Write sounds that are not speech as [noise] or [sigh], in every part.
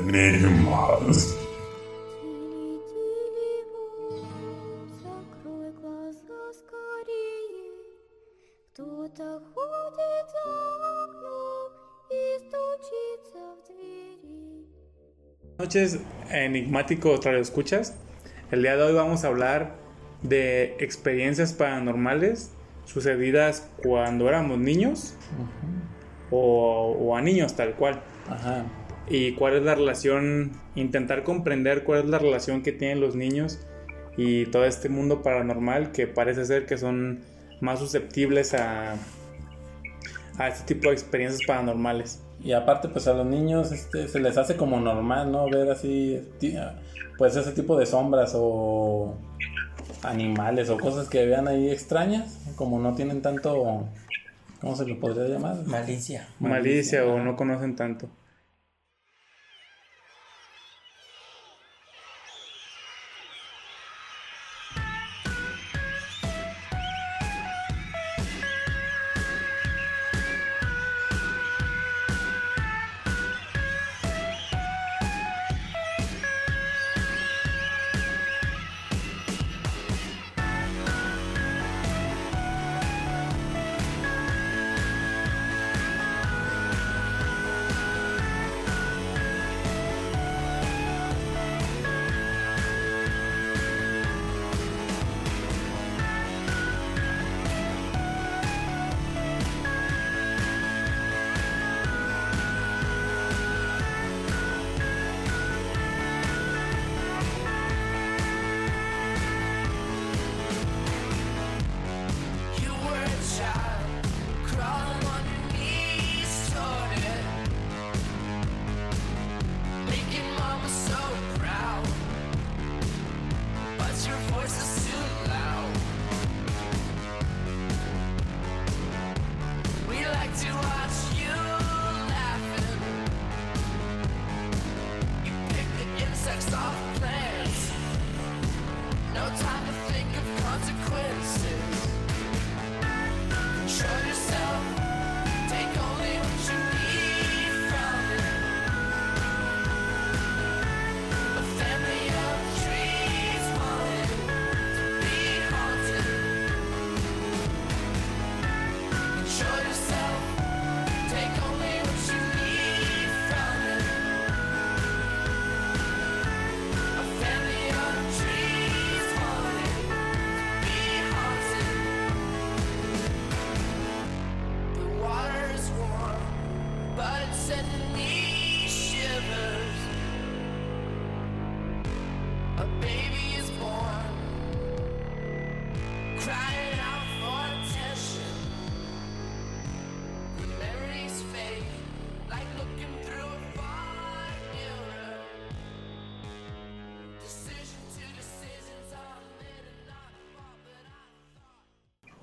Niemals. noches, enigmáticos escuchas. El día de hoy vamos a hablar de experiencias paranormales sucedidas cuando éramos niños o, o, a niños tal cual. Ajá. Y cuál es la relación, intentar comprender cuál es la relación que tienen los niños y todo este mundo paranormal que parece ser que son más susceptibles a, a este tipo de experiencias paranormales. Y aparte, pues a los niños este, se les hace como normal, ¿no? Ver así, pues ese tipo de sombras o animales o cosas que vean ahí extrañas, como no tienen tanto, ¿cómo se lo podría llamar? Malicia. Malicia o no conocen tanto.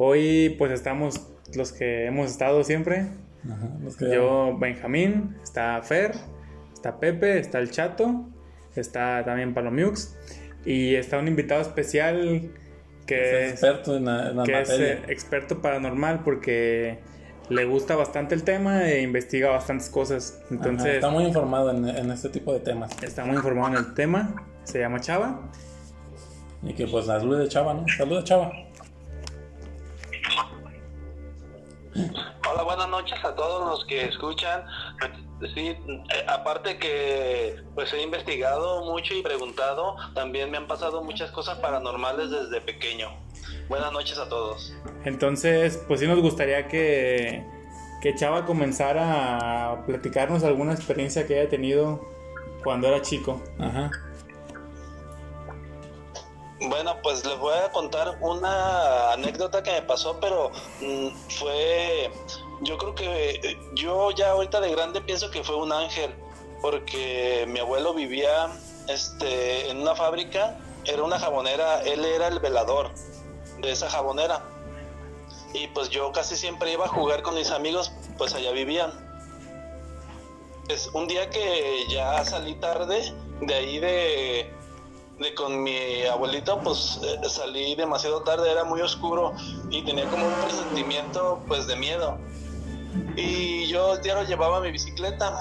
Hoy pues estamos los que hemos estado siempre. Ajá, los que- Yo, Benjamín, está Fer, está Pepe, está el Chato, está también Palomiux y está un invitado especial que es experto en la, en la que es materia. eh, experto paranormal porque le gusta bastante el tema e investiga bastantes cosas. Ajá, Entonces está muy informado en, en este tipo de temas. está muy informado en el tema. Se llama Chava. Y que pues la salud de Chava, ¿no? Saluda Chava. Hola, buenas noches a todos los que escuchan. Sí, eh, aparte que pues he investigado mucho y preguntado, también me han pasado muchas cosas paranormales desde pequeño. Buenas noches a todos. Entonces, pues sí nos gustaría que, que Chava comenzara a platicarnos alguna experiencia que haya tenido cuando era chico. Ajá. Bueno, pues les voy a contar una anécdota que me pasó, pero mm, fue, yo creo que yo ya ahorita de grande pienso que fue un ángel, porque mi abuelo vivía este, en una fábrica, era una jabonera, él era el velador de esa jabonera. Y pues yo casi siempre iba a jugar con mis amigos, pues allá vivían. Pues un día que ya salí tarde de ahí de, de con mi abuelito, pues eh, salí demasiado tarde, era muy oscuro y tenía como un presentimiento pues de miedo. Y yo diario llevaba mi bicicleta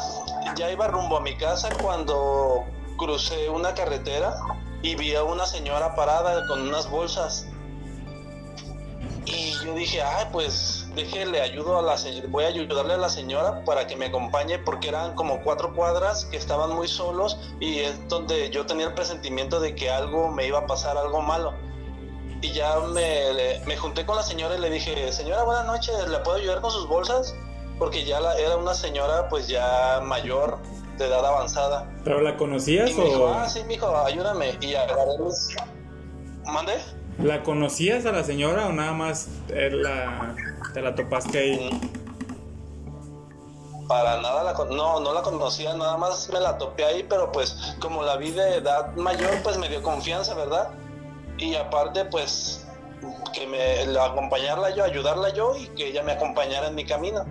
ya iba rumbo a mi casa cuando crucé una carretera y vi a una señora parada con unas bolsas. Y yo dije, ay, pues déjele ayudo a la voy a ayudarle a la señora para que me acompañe porque eran como cuatro cuadras que estaban muy solos y es donde yo tenía el presentimiento de que algo me iba a pasar, algo malo. Y ya me, le- me junté con la señora y le dije, señora, buenas noches, ¿le puedo ayudar con sus bolsas? Porque ya la- era una señora pues ya mayor, de edad avanzada. ¿Pero la conocías Y me dijo, o ah, sí, mijo, ayúdame. Y agarré mis... ¿Mande? la conocías a la señora o nada más eh, la, te la topaste ahí? Para nada la no, no la conocía, nada más me la topé ahí, pero pues como la vi de edad mayor, pues me dio confianza, ¿verdad? Y aparte, pues que me la- acompañarla yo, ayudarla yo y que ella me acompañara en mi camino.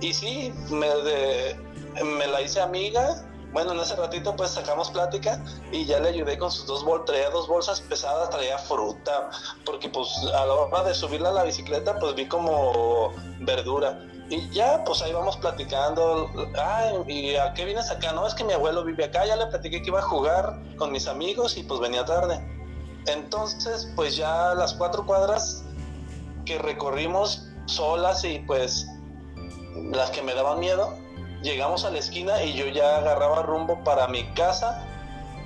Y sí, me, de- me la hice amiga. Bueno, en ese ratito pues sacamos plática y ya le ayudé con sus dos bolsas, traía dos bolsas pesadas, traía fruta, porque pues a la hora de subirla a la bicicleta pues vi como verdura. Y ya, pues ahí vamos platicando. Ay, ¿y a qué vienes acá? No, es que mi abuelo vive acá. Ya le platiqué que iba a jugar con mis amigos y pues venía tarde. Entonces, pues ya las cuatro cuadras que recorrimos solas y pues las que me daban miedo, llegamos a la esquina y yo ya agarraba rumbo para mi casa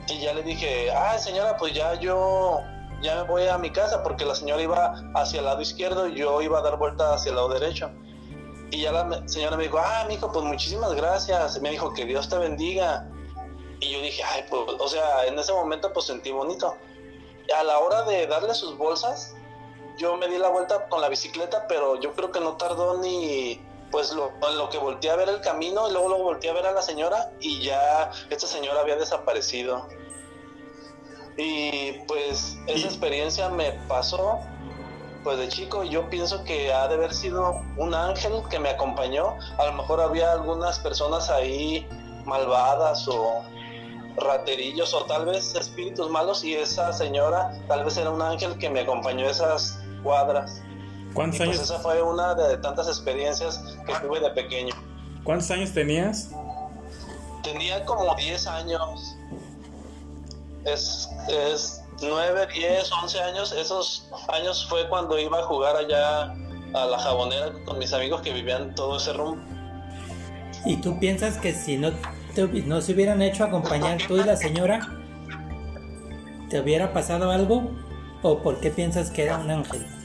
y ya le dije, ay señora, pues ya yo ya me voy a mi casa porque la señora iba hacia el lado izquierdo y yo iba a dar vuelta hacia el lado derecho. Y ya la señora me dijo, ah, mijo, pues muchísimas gracias. Me dijo que Dios te bendiga. Y yo dije, ay, pues, o sea, en ese momento pues sentí bonito. A la hora de darle sus bolsas, yo me di la vuelta con la bicicleta, pero yo creo que no tardó ni, pues lo, lo que volteé a ver el camino y luego lo volteé a ver a la señora y ya esta señora había desaparecido. Y pues esa experiencia me pasó pues de chico y yo pienso que ha de haber sido un ángel que me acompañó. A lo mejor había algunas personas ahí malvadas o raterillos o tal vez espíritus malos y esa señora tal vez era un ángel que me acompañó esas cuadras. Y ¿Cuántos pues años, esa fue una de tantas experiencias que tuve de pequeño. ¿Cuántos años tenías? Tenía como 10 años. Es, es 9, 10, 11 años. Esos años fue cuando iba a jugar allá a la jabonera con mis amigos que vivían todo ese rumbo. ¿Y tú piensas que si no, te no se hubieran hecho acompañar tú y la señora, te hubiera pasado algo? ¿O por qué piensas que era un ángel?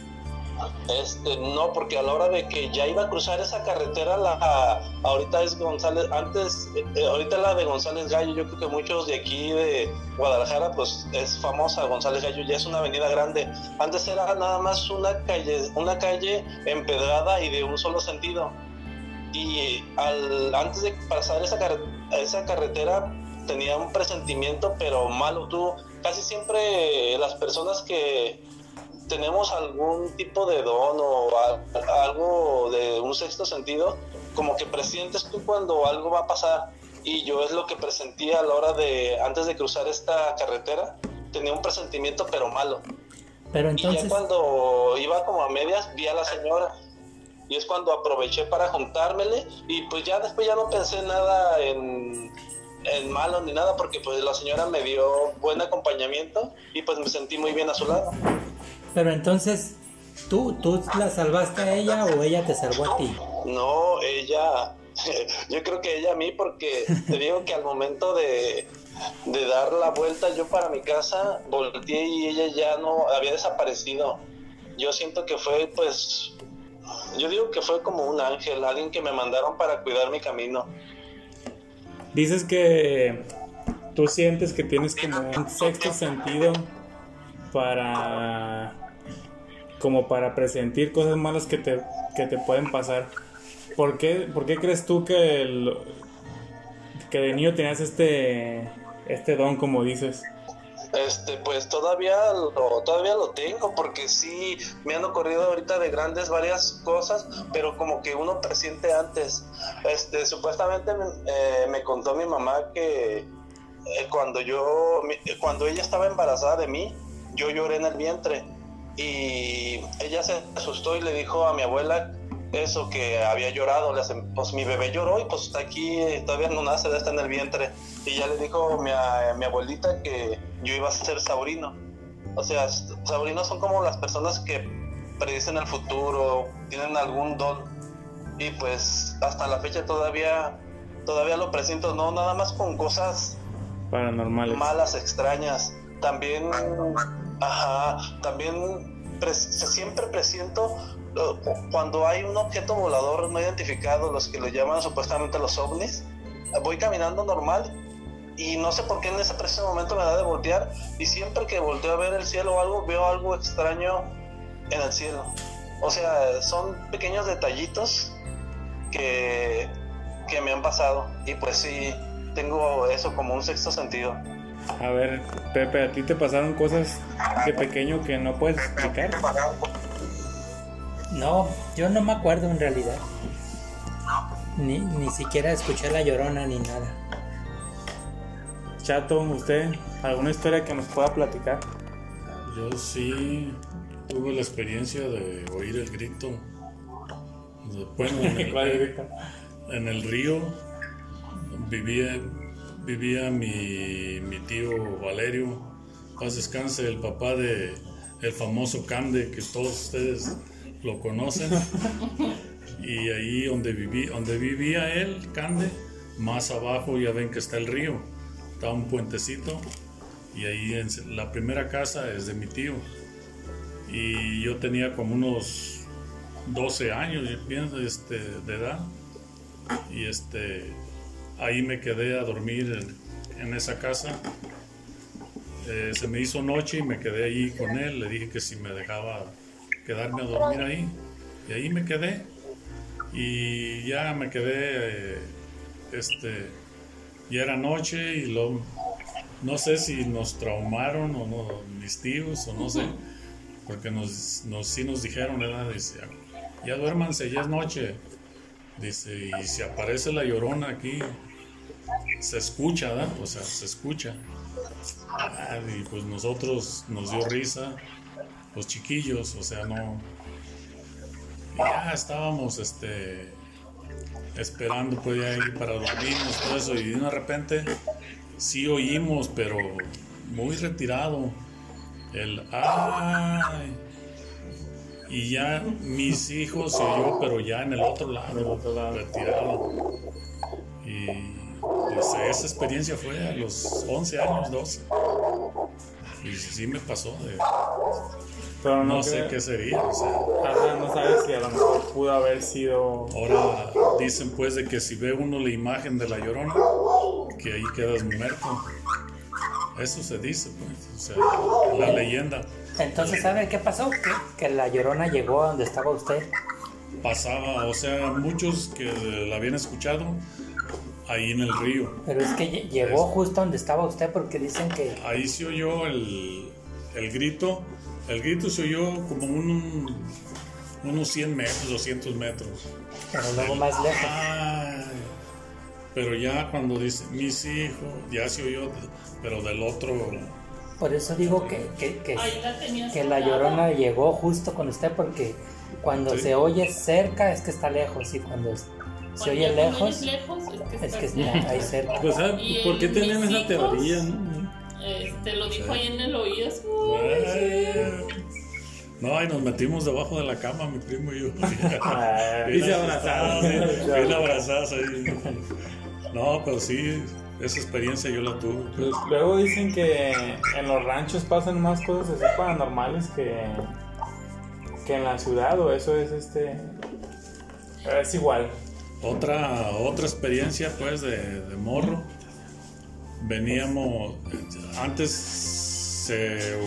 Este, no, porque a la hora de que ya iba a cruzar esa carretera, la ahorita es González, antes, eh, ahorita la de González Gallo, yo creo que muchos de aquí de Guadalajara, pues es famosa González Gallo, ya es una avenida grande. Antes era nada más una calle, una calle empedrada y de un solo sentido. Y al, antes de pasar esa, carre- esa carretera tenía un presentimiento, pero malo. Tú, casi siempre las personas que tenemos algún tipo de don o a- algo de un sexto sentido, como que presientes tú cuando algo va a pasar. Y yo es lo que presentía a la hora de, antes de cruzar esta carretera, tenía un presentimiento pero malo. Pero Y ya entonces, cuando iba como a medias, vi a la señora. Y es cuando aproveché para juntármele. Y pues ya después ya no pensé nada en, en malo ni nada, porque pues la señora me dio buen acompañamiento y pues me sentí muy bien a su lado. Pero entonces, ¿tú, ¿tú la salvaste a ella o ella te salvó a ti? No, ella, [laughs] yo creo que ella a mí, porque te digo que al momento de, de dar la vuelta yo para mi casa, volteé y ella ya no había desaparecido. Yo siento que fue, pues, yo digo que fue como un ángel, alguien que me mandaron para cuidar mi camino. Dices que tú sientes que tienes como un sexto sentido para como para presentir cosas malas que te, que te pueden pasar. ¿Por qué, por qué crees tú que, el- que de niño tenías este, este don, como dices? Este, pues todavía lo, todavía lo tengo, porque sí me han ocurrido ahorita de grandes varias cosas, pero como que uno presiente antes. Este, supuestamente eh, me contó mi mamá que eh, cuando yo, cuando ella estaba embarazada de mí, yo lloré en el vientre y ella se asustó y le dijo a mi abuela eso que había llorado, le hacen, pues mi bebé lloró y pues está aquí, todavía no nace, está en el vientre. Y ya le dijo mi, a- mi abuelita que yo iba a ser saurino. O sea, saurinos son como las personas que predicen el futuro, tienen algún don. Y pues hasta la fecha todavía, todavía lo presiento, no nada más con cosas Paranormales. malas, extrañas. También, ajá, también siempre presiento eh, cu- cuando hay un objeto volador no identificado, los que lo llaman supuestamente los ovnis. Voy caminando normal y no sé por qué en ese preciso momento me da de voltear y siempre que volteo a ver el cielo o algo, veo algo extraño en el cielo. O sea, son pequeños detallitos que, que me han pasado y pues sí, tengo eso como un sexto sentido. A ver, Pepe, ¿a ti te pasaron cosas de pequeño que no puedes explicar? No, yo no me acuerdo en realidad. Ni, ni siquiera escuché la llorona ni nada. Chato, ¿usted alguna historia que nos pueda platicar? Yo sí tuve la experiencia de oír el grito. Bueno, en el, [laughs] ¿Cuál grito? en el río vivía, vivía mi, tío Valerio, paz descanse, el papá de el famoso Cande, que todos ustedes lo conocen. Y ahí donde, viví, donde vivía él, Cande, más abajo ya ven que está el río, está un puentecito y ahí la primera casa es de mi tío. Y yo tenía como unos 12 años yo pienso, este, de edad. Y este, ahí me quedé a dormir en, en esa casa. Eh, se me hizo noche y me quedé ahí con él. Le dije que si me dejaba quedarme a dormir ahí. Y ahí me quedé. Y ya me quedé, eh, este, ya era noche y lo, no sé si nos traumaron o no, mis tíos o no sé, porque nos, nos sí nos dijeron, ¿verdad? Dice, ya duérmanse, ya es noche. Dice, y si aparece la llorona aquí, se escucha. O sea, se escucha. Ah, y pues nosotros nos dio risa, los chiquillos, o sea, no. ya estábamos, este, esperando pues ya ir para dormirnos, todo eso, y de repente sí oímos, pero muy retirado, el ay. Y ya mis hijos se oyó, pero ya en el otro lado, retirado. Y pues, esa experiencia fue a los 11 años, 12. Y sí me pasó, de- Pero no, no sé creo- qué sería, o sea. Ajá, no sabes si a lo mejor pudo haber sido. Ahora dicen pues de que si ve uno la imagen de la llorona, que ahí quedas muerto. Eso se dice, pues, o sea, la leyenda Entonces, ¿sabe qué pasó? Que, que la llorona llegó a donde estaba usted. pasaba, o sea, muchos que la habían escuchado ahí en el río. Pero es que lle- llegó justo donde estaba usted porque dicen que Ahí se oyó el, el grito, el grito se oyó como un, unos 100 metros, 200 metros. pero luego más lejos. Ay, pero ya cuando dice mis hijos, ya se oyó, pero del otro, Por eso digo que, que, que, la que llorona llegó justo con usted porque cuando Sí. se oye cerca es que está lejos y cuando se oye lejos lejos es que, es que está ahí cerca. Pues, ¿sabe Y ¿por qué en tenían esa hijos- teoría? no? Este, lo dijo ahí en el oído. No, y nos metimos debajo de la cama, mi primo y yo. Y se abrazaron. Bien abrazados ahí. No, pero sí, esa experiencia yo la tuve. Pues luego dicen que en los ranchos pasan más cosas así paranormales que, que en la ciudad, o eso es este. Es igual. Otra, otra experiencia pues de, de morro. Veníamos, antes se,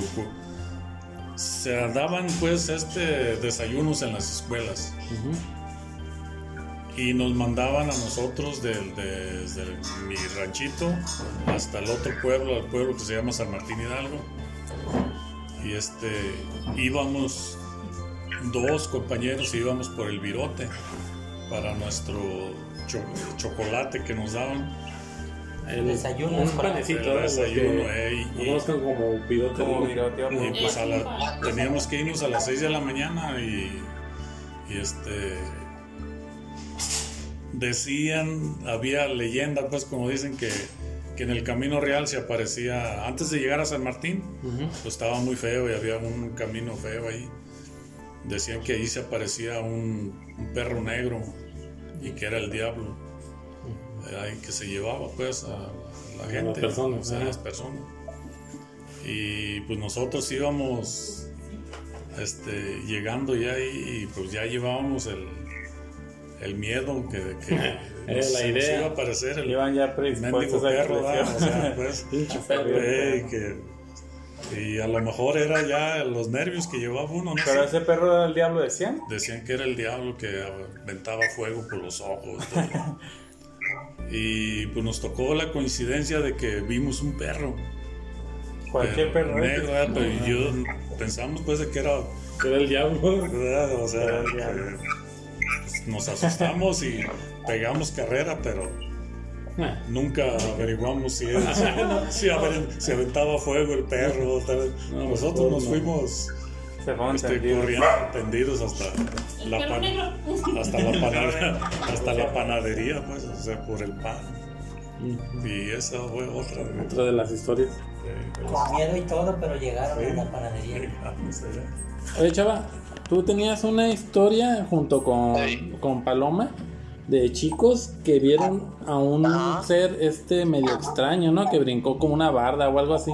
se daban pues este desayunos en las escuelas y nos mandaban a nosotros del- desde mi ranchito hasta el otro pueblo, al pueblo que se llama San Martín Hidalgo. Y este íbamos dos compañeros íbamos por el virote para nuestro cho- chocolate que nos daban. El Desayuno Un panecito, El desayuno, eh, y- como pilote. Como virote, Y pues a la- igual. teníamos que irnos a las 6 de la mañana y, y este decían, había leyenda, pues como dicen que, que en el Camino Real se aparecía, antes de llegar a San Martín, pues estaba muy feo y había un camino feo ahí. Decían que ahí se aparecía un, un perro negro y que era el diablo. Que se llevaba pues a, a la gente, personas, o sea, a ajá. las personas. Y pues nosotros íbamos este, llegando ya y, y, pues ya llevábamos el, el miedo que, que [laughs] Era nos- la nos idea. iba a aparecer el Iban ya mendigo perro, o sea, pues, [laughs] que- y a lo mejor era ya los nervios que llevaba uno, no Pero sé. ese perro era el diablo, decían. Decían que era el diablo que aventaba fuego por los ojos. todo. [laughs] y pues nos tocó la coincidencia de que vimos un perro. Cualquier perro. ¿eh? negro, ¿verdad? Pero yo pensamos pues de que era, Era el diablo. ¿verdad? o sea, Era el diablo. que, pues, nos asustamos y pegamos carrera, pero [laughs] nunca averiguamos si, era- [laughs] si, si aver- si aventaba fuego el perro. tal. No, Nosotros no. nos fuimos Se este, tendidos. corriendo tendidos hasta El la, pan- hasta la [laughs] panadería, hasta la panadería, pues, o sea, por el pan. Y esa fue otra de, Otra de las historias. de- de Con miedo y todo, pero llegaron Sí. a la panadería. las- Oye, chava, tú tenías una historia junto con, Sí. con Paloma de chicos que vieron a un Ajá. ser este medio extraño, ¿no? Que brincó como una barda o algo así.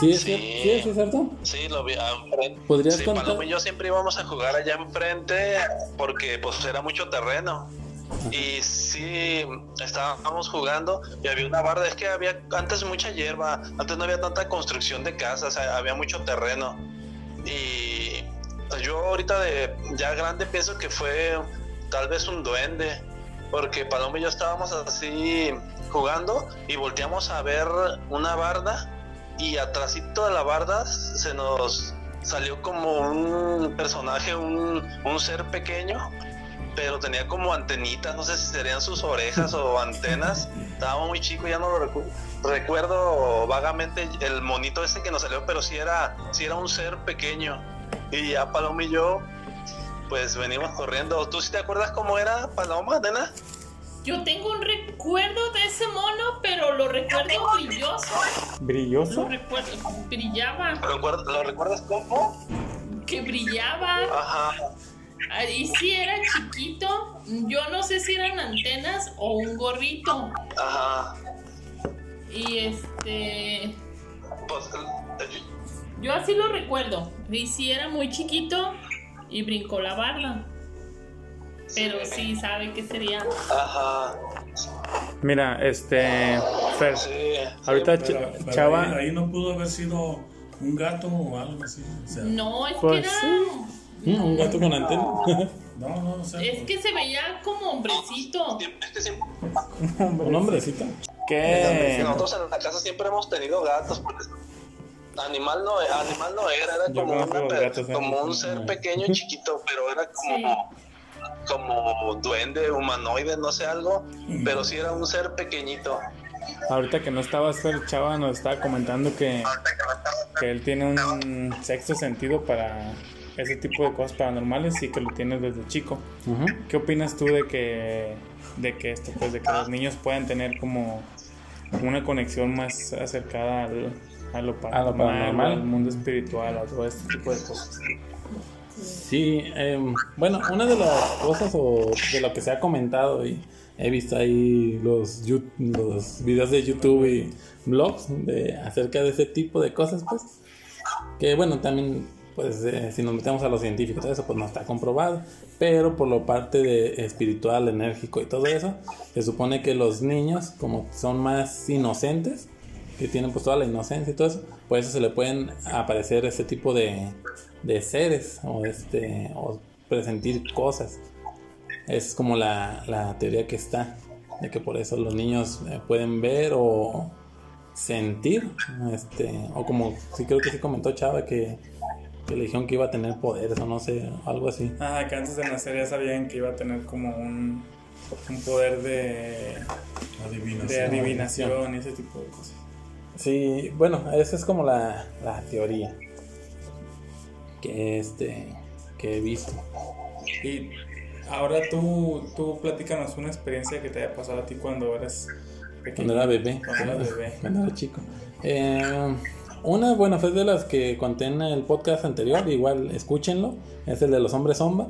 ¿Sí es, Sí. cier- ¿sí es cierto? Sí, lo vi ah, enfrente. ¿Podrías Sí, contar? Paloma y yo siempre íbamos a jugar allá enfrente porque pues era mucho terreno. Y sí, estábamos jugando y había una barda. Es que había antes mucha hierba, antes no había tanta construcción de casas, había mucho terreno. Y yo ahorita de ya grande pienso que fue tal vez un duende, porque Paloma y yo estábamos así jugando y volteamos a ver una barda y atrásito de la barda se nos salió como un personaje, un, un ser pequeño, pero tenía como antenitas, no sé si serían sus orejas o antenas. Estaba muy chico, ya no lo recu- recuerdo vagamente el monito ese que nos salió, pero sí era, sí era un ser pequeño. Y ya Paloma y yo, pues venimos corriendo. ¿Tú sí te acuerdas cómo era Paloma, nena? Yo tengo un recuerdo de ese mono, pero lo recuerdo brilloso. Lo Brilloso. recuerdo, brillaba, ¿Lo, lo recuerdas cómo? que brillaba. Ajá. Y sí era chiquito. Yo no sé si eran antenas o un gorrito. Ajá. Y este. Pues, eh, Yo así lo recuerdo. Y sí era muy chiquito y brincó la barda. Pero sí sabe que sería. ajá. Mira, este. Fer, Sí. ahorita Pero- Ch- pero Chava. ahí, ahí no pudo haber sido un gato o algo así. O sea, No, es Pues que era. Mm, Un gato con antena. [laughs] no, no, o sea, Es que se veía como hombrecito. Un hombrecito. ¿Qué? nosotros en la casa siempre hemos tenido gatos. porque Animal no, animal no era, era como, un ser pequeño y chiquito, pero era como, como duende, humanoide, no sé algo, pero sí era un ser pequeñito. Ahorita que no estabas, Fer, Chava nos estaba comentando que, que él tiene un sexto sentido para ese tipo de cosas paranormales y que lo tiene desde chico. ¿Qué opinas tú de que, de que esto, pues, de que los niños puedan tener como una conexión más acercada al, a lo paranormal, paranormal. al mundo espiritual, a todo este tipo de cosas? Sí, em, bueno, una de las cosas o de lo que se ha comentado y he visto ahí los, los videos de YouTube y blogs de, acerca de ese tipo de cosas, pues, que bueno, también, pues, eh, si nos metemos a los científicos, eso pues no está comprobado, pero por lo parte de espiritual, enérgico y todo eso, se supone que los niños, como son más inocentes, que tienen pues toda la inocencia y todo eso, por eso se le pueden aparecer ese tipo de, de seres o este o presentir cosas. Es como la, la teoría que está, de que por eso los niños eh, pueden ver o sentir, este, o como sí creo que sí comentó Chava que, que le dijeron que iba a tener poderes o no sé, algo así. Ah, que antes de nacer ya sabían que iba a tener como un, un poder de, adivinación. de adivinación y ese tipo de cosas. Sí, bueno, esa es como la, la teoría que este que he visto. Y Ahora tú, tú platícanos una experiencia que te haya pasado a ti cuando eras pequeño. Cuando era bebé. Cuando eras [laughs] bebé. Cuando era chico. Eh, una, bueno, fue de las que conté en el podcast anterior, igual escúchenlo, es el de los hombres sombra.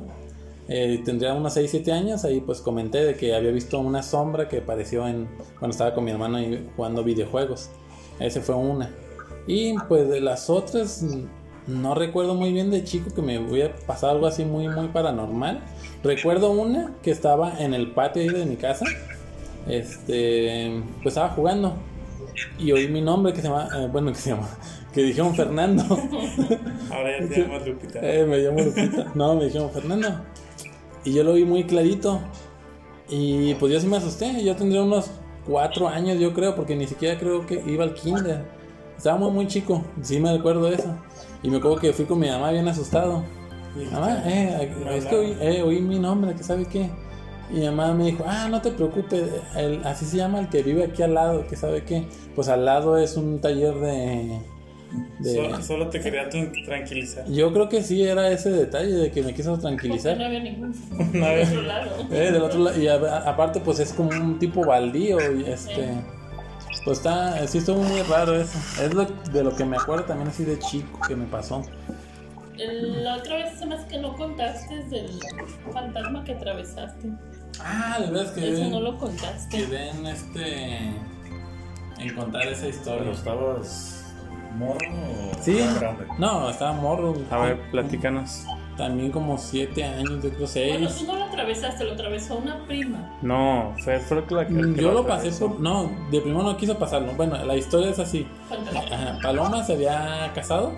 Eh, tendría unos 6, 7 años, ahí pues comenté de que había visto una sombra que apareció en, cuando estaba con mi hermano ahí jugando videojuegos. Ese fue una. Y pues de las otras, no recuerdo muy bien de chico que me hubiera pasado algo así muy, muy paranormal. Recuerdo una que estaba en el patio ahí de mi casa. Este, pues estaba jugando y oí mi nombre que se llama, eh, bueno, [laughs] que se llama, que dijeron Fernando. [laughs] Ahora ya te llamas Lupita. Eh, me llamo Lupita. No, me dijeron Fernando. Y yo lo vi muy clarito. Y pues yo sí me asusté. Yo tendría unos cuatro años, yo creo, porque ni siquiera creo que iba al kinder. Estaba muy, muy chico. Sí me recuerdo eso. Y me acuerdo que fui con mi mamá bien asustado. Mamá, eh, es que oí, eh, oí mi nombre, que sabe qué. Y mi mamá me dijo, ah, no te preocupes, el- así se llama el que vive aquí al lado, que sabe qué. Pues al lado es un taller de... de- Solo, solo te quería tran- tranquilizar. Yo creo que sí era ese detalle de que me quiso Porque tranquilizar. no había ningún [laughs] No había- otro lado. Eh, del otro lado, y a- aparte pues es como un tipo baldío y este... Pues está, sí estuvo muy raro eso. Es lo, de lo que me acuerdo también así de chico que me pasó. La otra vez se me hace que no contaste del fantasma que atravesaste. Ah, de verdad que Eso no lo contaste. quedé en este... En contar esa historia. Pero estabas morro o Sí, grande. no, estaba morro. A ver, platícanos. También como siete años, yo creo Bueno, seis. tú no lo atravesaste, lo atravesó una prima. No, fue, fue la que, Mm, que Yo lo pasé por... No, de primero no quiso pasarlo. Bueno, la historia es así. Ajá, Paloma se había casado.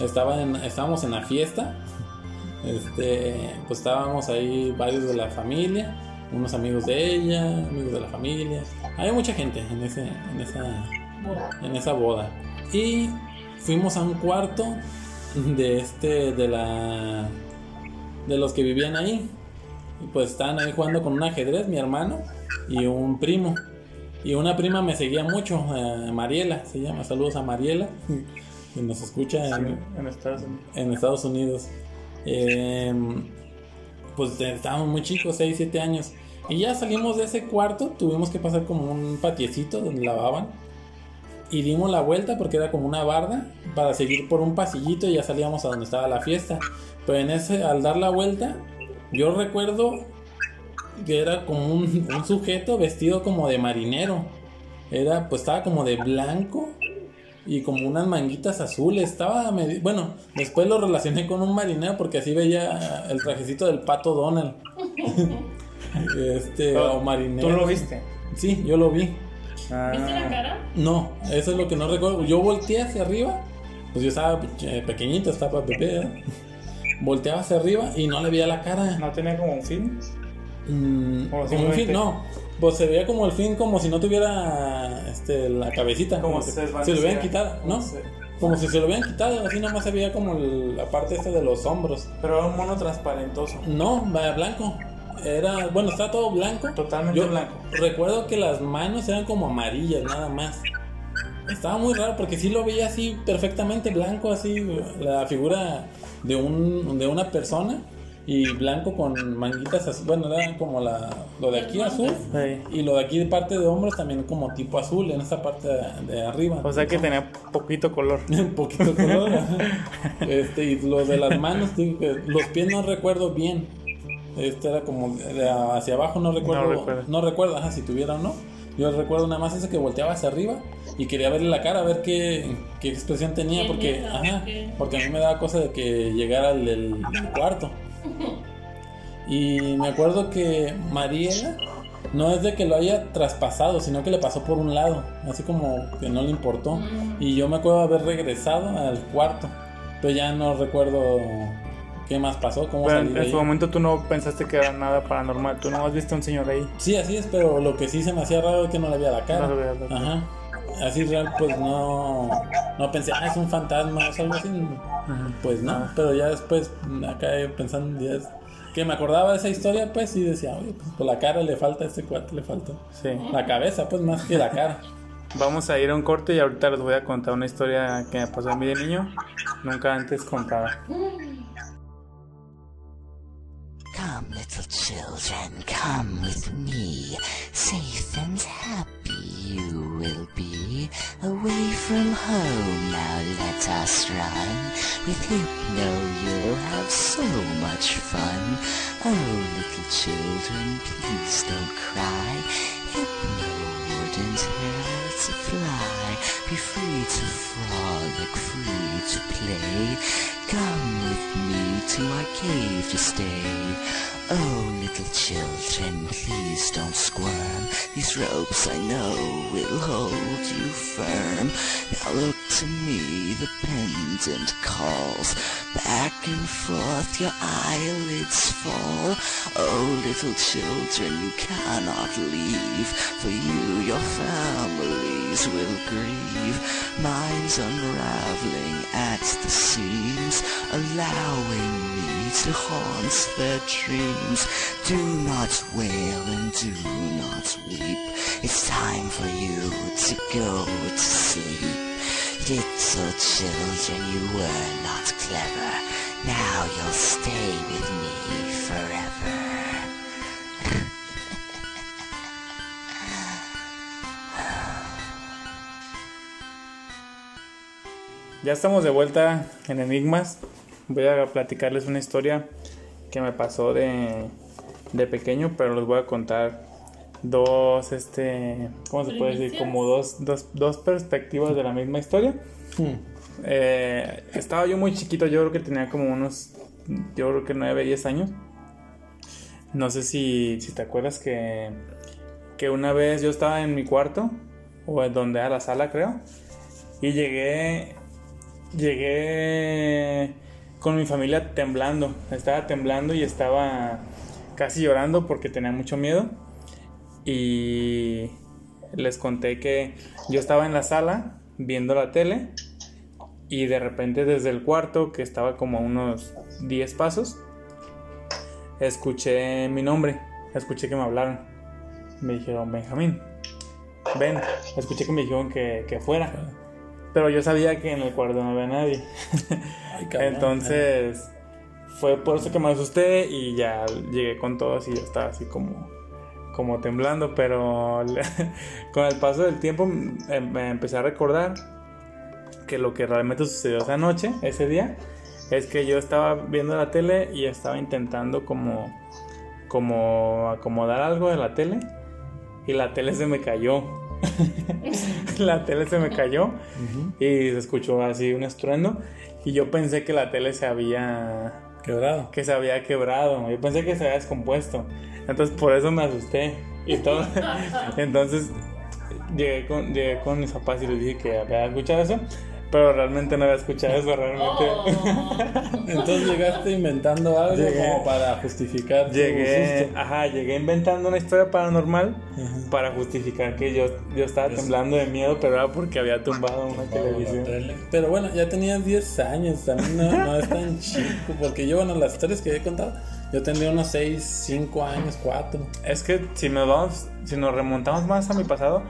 Estaba en, estábamos en la fiesta. Este, pues estábamos ahí varios de la familia, unos amigos de ella, amigos de la familia. Había mucha gente en ese, en esa, Bueno, en esa boda. Y fuimos a un cuarto de este, de la, de los que vivían ahí. Y pues estaban ahí jugando con un ajedrez, mi hermano y un primo. Y una prima me seguía mucho, eh, Mariela, se llama. Saludos a Mariela, que nos escucha en, En Estados Unidos. en Estados Unidos. Eh, pues estábamos muy chicos, 6, 7 años. Y ya salimos de ese cuarto, tuvimos que pasar como un patiecito donde lavaban. Y dimos la vuelta porque era como una barda para seguir por un pasillito y ya salíamos a donde estaba la fiesta. Pero en ese, al dar la vuelta, yo recuerdo que era como un, un sujeto vestido como de marinero. Era, pues estaba como de blanco y como unas manguitas azules. Estaba medio- bueno, después lo relacioné con un marinero porque así veía el trajecito del pato Donald. [laughs] [laughs] este, o marinero. ¿Tú lo viste? Sí, yo lo vi. Ah, ¿Viste la cara? No, eso es lo que no recuerdo. Yo volteé hacia arriba, pues yo estaba eh, pequeñito, estaba bebé. ¿eh? Volteaba hacia arriba y no le veía la cara. ¿No tenía como un film? Mm, O como un fin, no. Pues se veía como el fin, como si no tuviera este, la cabecita. Como Como si se se lo hubieran quitado, ¿no? Como si se lo hubieran quitado, así nomás se veía como el- la parte esta de los hombros. Pero era un mono transparentoso. No, blanco. Era, bueno, está todo blanco. Totalmente Yo blanco. Recuerdo que las manos eran como amarillas, nada más. Estaba muy raro porque sí lo veía así perfectamente blanco, así la figura de un de una persona y blanco con manguitas así. Bueno, era como la lo de aquí azul y lo de aquí de parte de hombros también como tipo azul en esa parte de, de arriba. O sea que tenía poquito color. [laughs] poquito color. ajá. [laughs] este, y lo de las manos, los pies no recuerdo bien. Este era como de hacia abajo, no recuerdo. No recuerdo, ajá, si tuviera o no. Yo recuerdo nada más ese que volteaba hacia arriba y quería verle la cara, a ver qué, qué expresión tenía, ¿Quién porque, ajá, porque a mí me daba cosa de que llegara al del, del cuarto. Y me acuerdo que Mariela no es de que lo haya traspasado, sino que le pasó por un lado, así como que no le importó. Y yo me acuerdo haber regresado al cuarto, pero ya no recuerdo qué más pasó, cómo Pero salí en, de en ahí. su momento tú no pensaste que era nada paranormal. Tú no has visto a un señor ahí. Sí, así es, pero lo que sí se me hacía raro es que no le veía la cara. No le veía la cara. Ajá. Así real, pues no, no pensé, ah, es un fantasma, es algo así. Pues no, Ah. pero ya después, acá pensando en días que me acordaba de esa historia, pues sí decía, oye, pues por la cara le falta a este cuate, le falta. Sí. La cabeza, pues más que la cara. [laughs] Vamos a ir a un corte y ahorita les voy a contar una historia que me pasó a mí de niño. Nunca antes contada. [laughs] Come, little children, come with me. Safe and happy you will be. Away from home, now let us run. With Hypno, you'll have so much fun. Oh, little children, please don't cry. Hypno wouldn't hurt to fly. Be free to frolic, free to play. Come with me to my cave to stay. Oh, little children, please don't squirm. These ropes I know will hold you firm. Now look to me, the pendant calls. Back and forth your eyelids fall. Oh, little children, you cannot leave. For you, your families will grieve. Mine's unraveling at the seams, allowing me to haunt their dreams. Do not wail and do not weep. It's time for you to go to sleep. Little children, you were not clever. Now you'll stay with me forever. Ya estamos de vuelta en Enigmas. Voy a platicarles una historia que me pasó de, de pequeño, pero les voy a contar dos, este, ¿cómo se puede decir? Como dos, dos, dos perspectivas de la misma historia. Eh, estaba yo muy chiquito, yo creo que tenía como unos, yo creo que 9, 10 años. No sé si, si te acuerdas que, que una vez yo estaba en mi cuarto, o en donde era la sala creo, y llegué, llegué con mi familia temblando, estaba temblando y estaba casi llorando porque tenía mucho miedo. Y les conté que yo estaba en la sala viendo la tele y de repente desde el cuarto, que estaba como a unos 10 pasos, escuché mi nombre, escuché que me hablaron. Me dijeron, Benjamín, ven, escuché que me dijeron que, que fuera. Pero yo sabía que en el cuarto no había nadie. [laughs] Entonces, fue por eso que me asusté y ya llegué con todos y ya estaba así como, como temblando. Pero [laughs] con el paso del tiempo eh, me empecé a recordar que lo que realmente sucedió esa noche, ese día, es que yo estaba viendo la tele y estaba intentando como, como acomodar algo de la tele y la tele se me cayó. [laughs] la tele se me cayó y se escuchó así un estruendo y yo pensé que la tele se había Quebrado. que se había quebrado. Yo pensé que se había descompuesto. Entonces por eso me asusté. Y todo. [laughs] Entonces llegué con, llegué con mis papás y les dije que había escuchado eso. Pero realmente no había escuchado eso realmente. Oh. [laughs] Entonces llegaste inventando algo Llegué. como para justificar Llegué, susto. ajá, llegué inventando una historia paranormal para justificar que yo, yo estaba temblando de miedo, pero era porque había tumbado una televisión. Pero bueno, ya tenías 10 años, también no, no es tan [laughs] chico, porque yo, bueno, las historias que he contado, yo tendría unos 6, 5 años, 4. Es que si nos vamos, si nos remontamos más a mi pasado,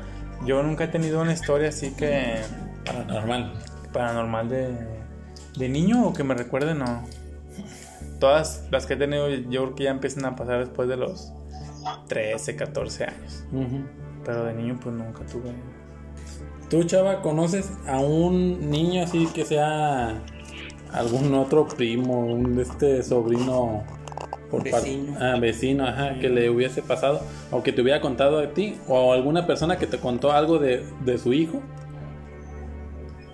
yo nunca he tenido una historia así que Paranormal. Paranormal de, de niño o que me recuerde, no. Todas las que he tenido yo creo que ya empiezan a pasar después de los 13, 14 años. Pero de niño pues nunca tuve. ¿Tú, chava, conoces a un niño así que sea algún otro primo, un este sobrino por Vecino. ah, vecino, ajá, que le hubiese pasado o que te hubiera contado a ti o alguna persona que te contó algo de, de su hijo?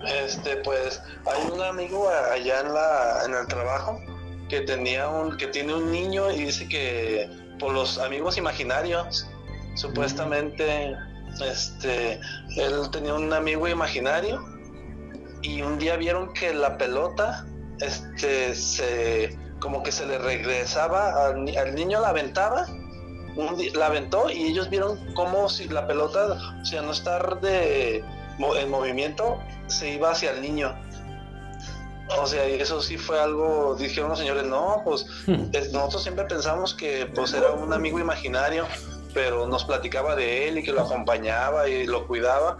Este, pues, hay un amigo allá en la, en el trabajo que tenía un, que tiene un niño y dice que por los amigos imaginarios, supuestamente, este, él tenía un amigo imaginario y un día vieron que la pelota, este, se, como que se le regresaba al, al niño la aventaba un la aventó y ellos vieron cómo si la pelota, o sea, no estar de en movimiento, se iba hacia el niño. O sea, y eso sí fue algo, dijeron los señores, no, pues es- nosotros siempre pensamos que pues era un amigo imaginario, pero nos platicaba de él y que lo acompañaba y lo cuidaba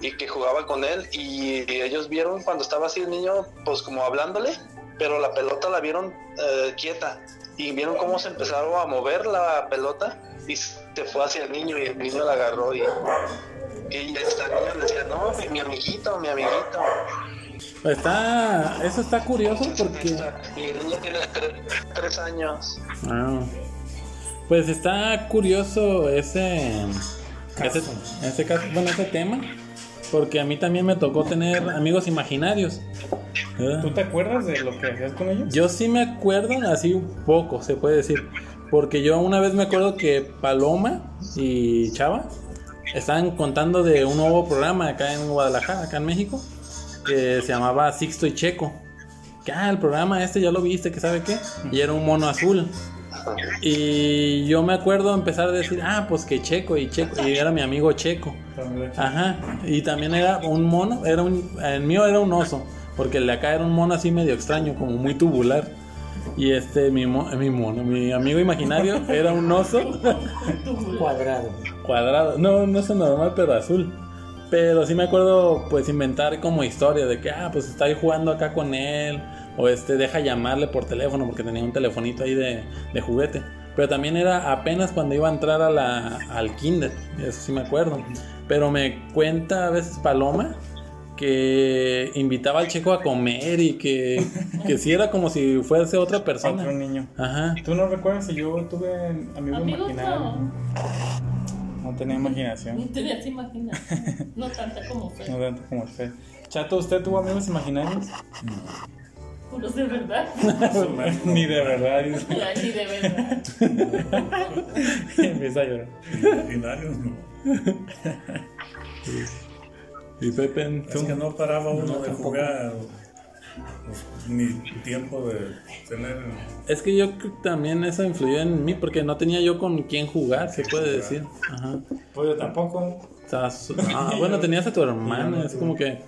y que jugaba con él y, ellos vieron cuando estaba así el niño, pues como hablándole, pero la pelota la vieron eh, quieta. Y vieron cómo se empezaron a mover la pelota y se fue hacia el niño y el niño la agarró y, y esta niña le decía, no, mi, mi amiguito, mi amiguito. Está, eso está curioso porque... Y el niño tiene tre- tres años. Ah. Pues está curioso ese, ese, ese caso, bueno, ese tema, porque a mí también me tocó tener amigos imaginarios. ¿Tú te acuerdas de lo que hacías con ellos? Yo sí me acuerdo, así un poco, se puede decir. Porque yo una vez me acuerdo que Paloma y Chava estaban contando de un nuevo programa acá en Guadalajara, acá en México, que se llamaba Sixto y Checo. Que ah, el programa este ya lo viste, que sabe qué. Y era un mono azul. Y yo me acuerdo empezar a decir, ah, pues que Checo y Checo. Y era mi amigo Checo. Ajá. Y también era un mono, era un, el mío era un oso, porque el de acá era un mono así medio extraño, como muy tubular. Y este, mi, mo- mi mono, mi amigo imaginario [laughs] era un oso Cuadrado. cuadrado. No, no es normal, pero azul. Pero sí me acuerdo, pues, inventar como historia de que, ah, pues está ahí jugando acá con él. O este, deja llamarle por teléfono, porque tenía un telefonito ahí de, de juguete. Pero también era apenas cuando iba a entrar a la, al kinder. Eso sí me acuerdo. Pero me cuenta a veces Paloma que invitaba al chico a comer y que, que sí era como si fuese otra persona. Otro niño. Ajá. ¿Tú no recuerdas si yo tuve amigos Amigos, imaginarios? no. No tenía imaginación. Ni tenías imaginación. No tanta como fe. No tanto como usted. Chato, ¿usted tuvo amigos imaginarios? Puros de verdad. [laughs] Ni de verdad. ni de verdad. [laughs] Empieza a llorar. Imaginarios, no. [laughs] Y Pepe, Es que no paraba uno de jugar, pues, ni tiempo de tener. Es que yo también eso influyó en mí porque no tenía yo con quién jugar, se puede decir. Ajá. Pues yo tampoco. Ah, bueno, [laughs] tenías a tu hermana, es como que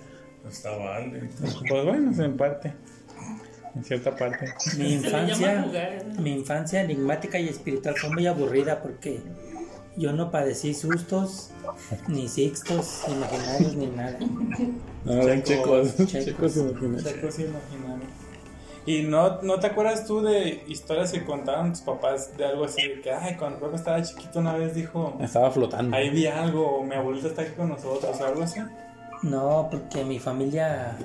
Estaba alguien. Pues bueno, en parte. En cierta parte. Mi infancia, jugar, ¿no? mi infancia enigmática y espiritual fue muy aburrida porque yo no padecí sustos, ni sixtos, imaginarios, ni nada. no, eran chicos, chicos. chicos imagínate. Chicos imaginarios. ¿Y no, no te acuerdas tú de historias que contaban tus papás de algo así? De que, ay, cuando Pepe estaba chiquito una vez dijo, Estaba flotando. ahí vi algo, o mi abuelita está aquí con nosotros, o algo así. No, porque mi familia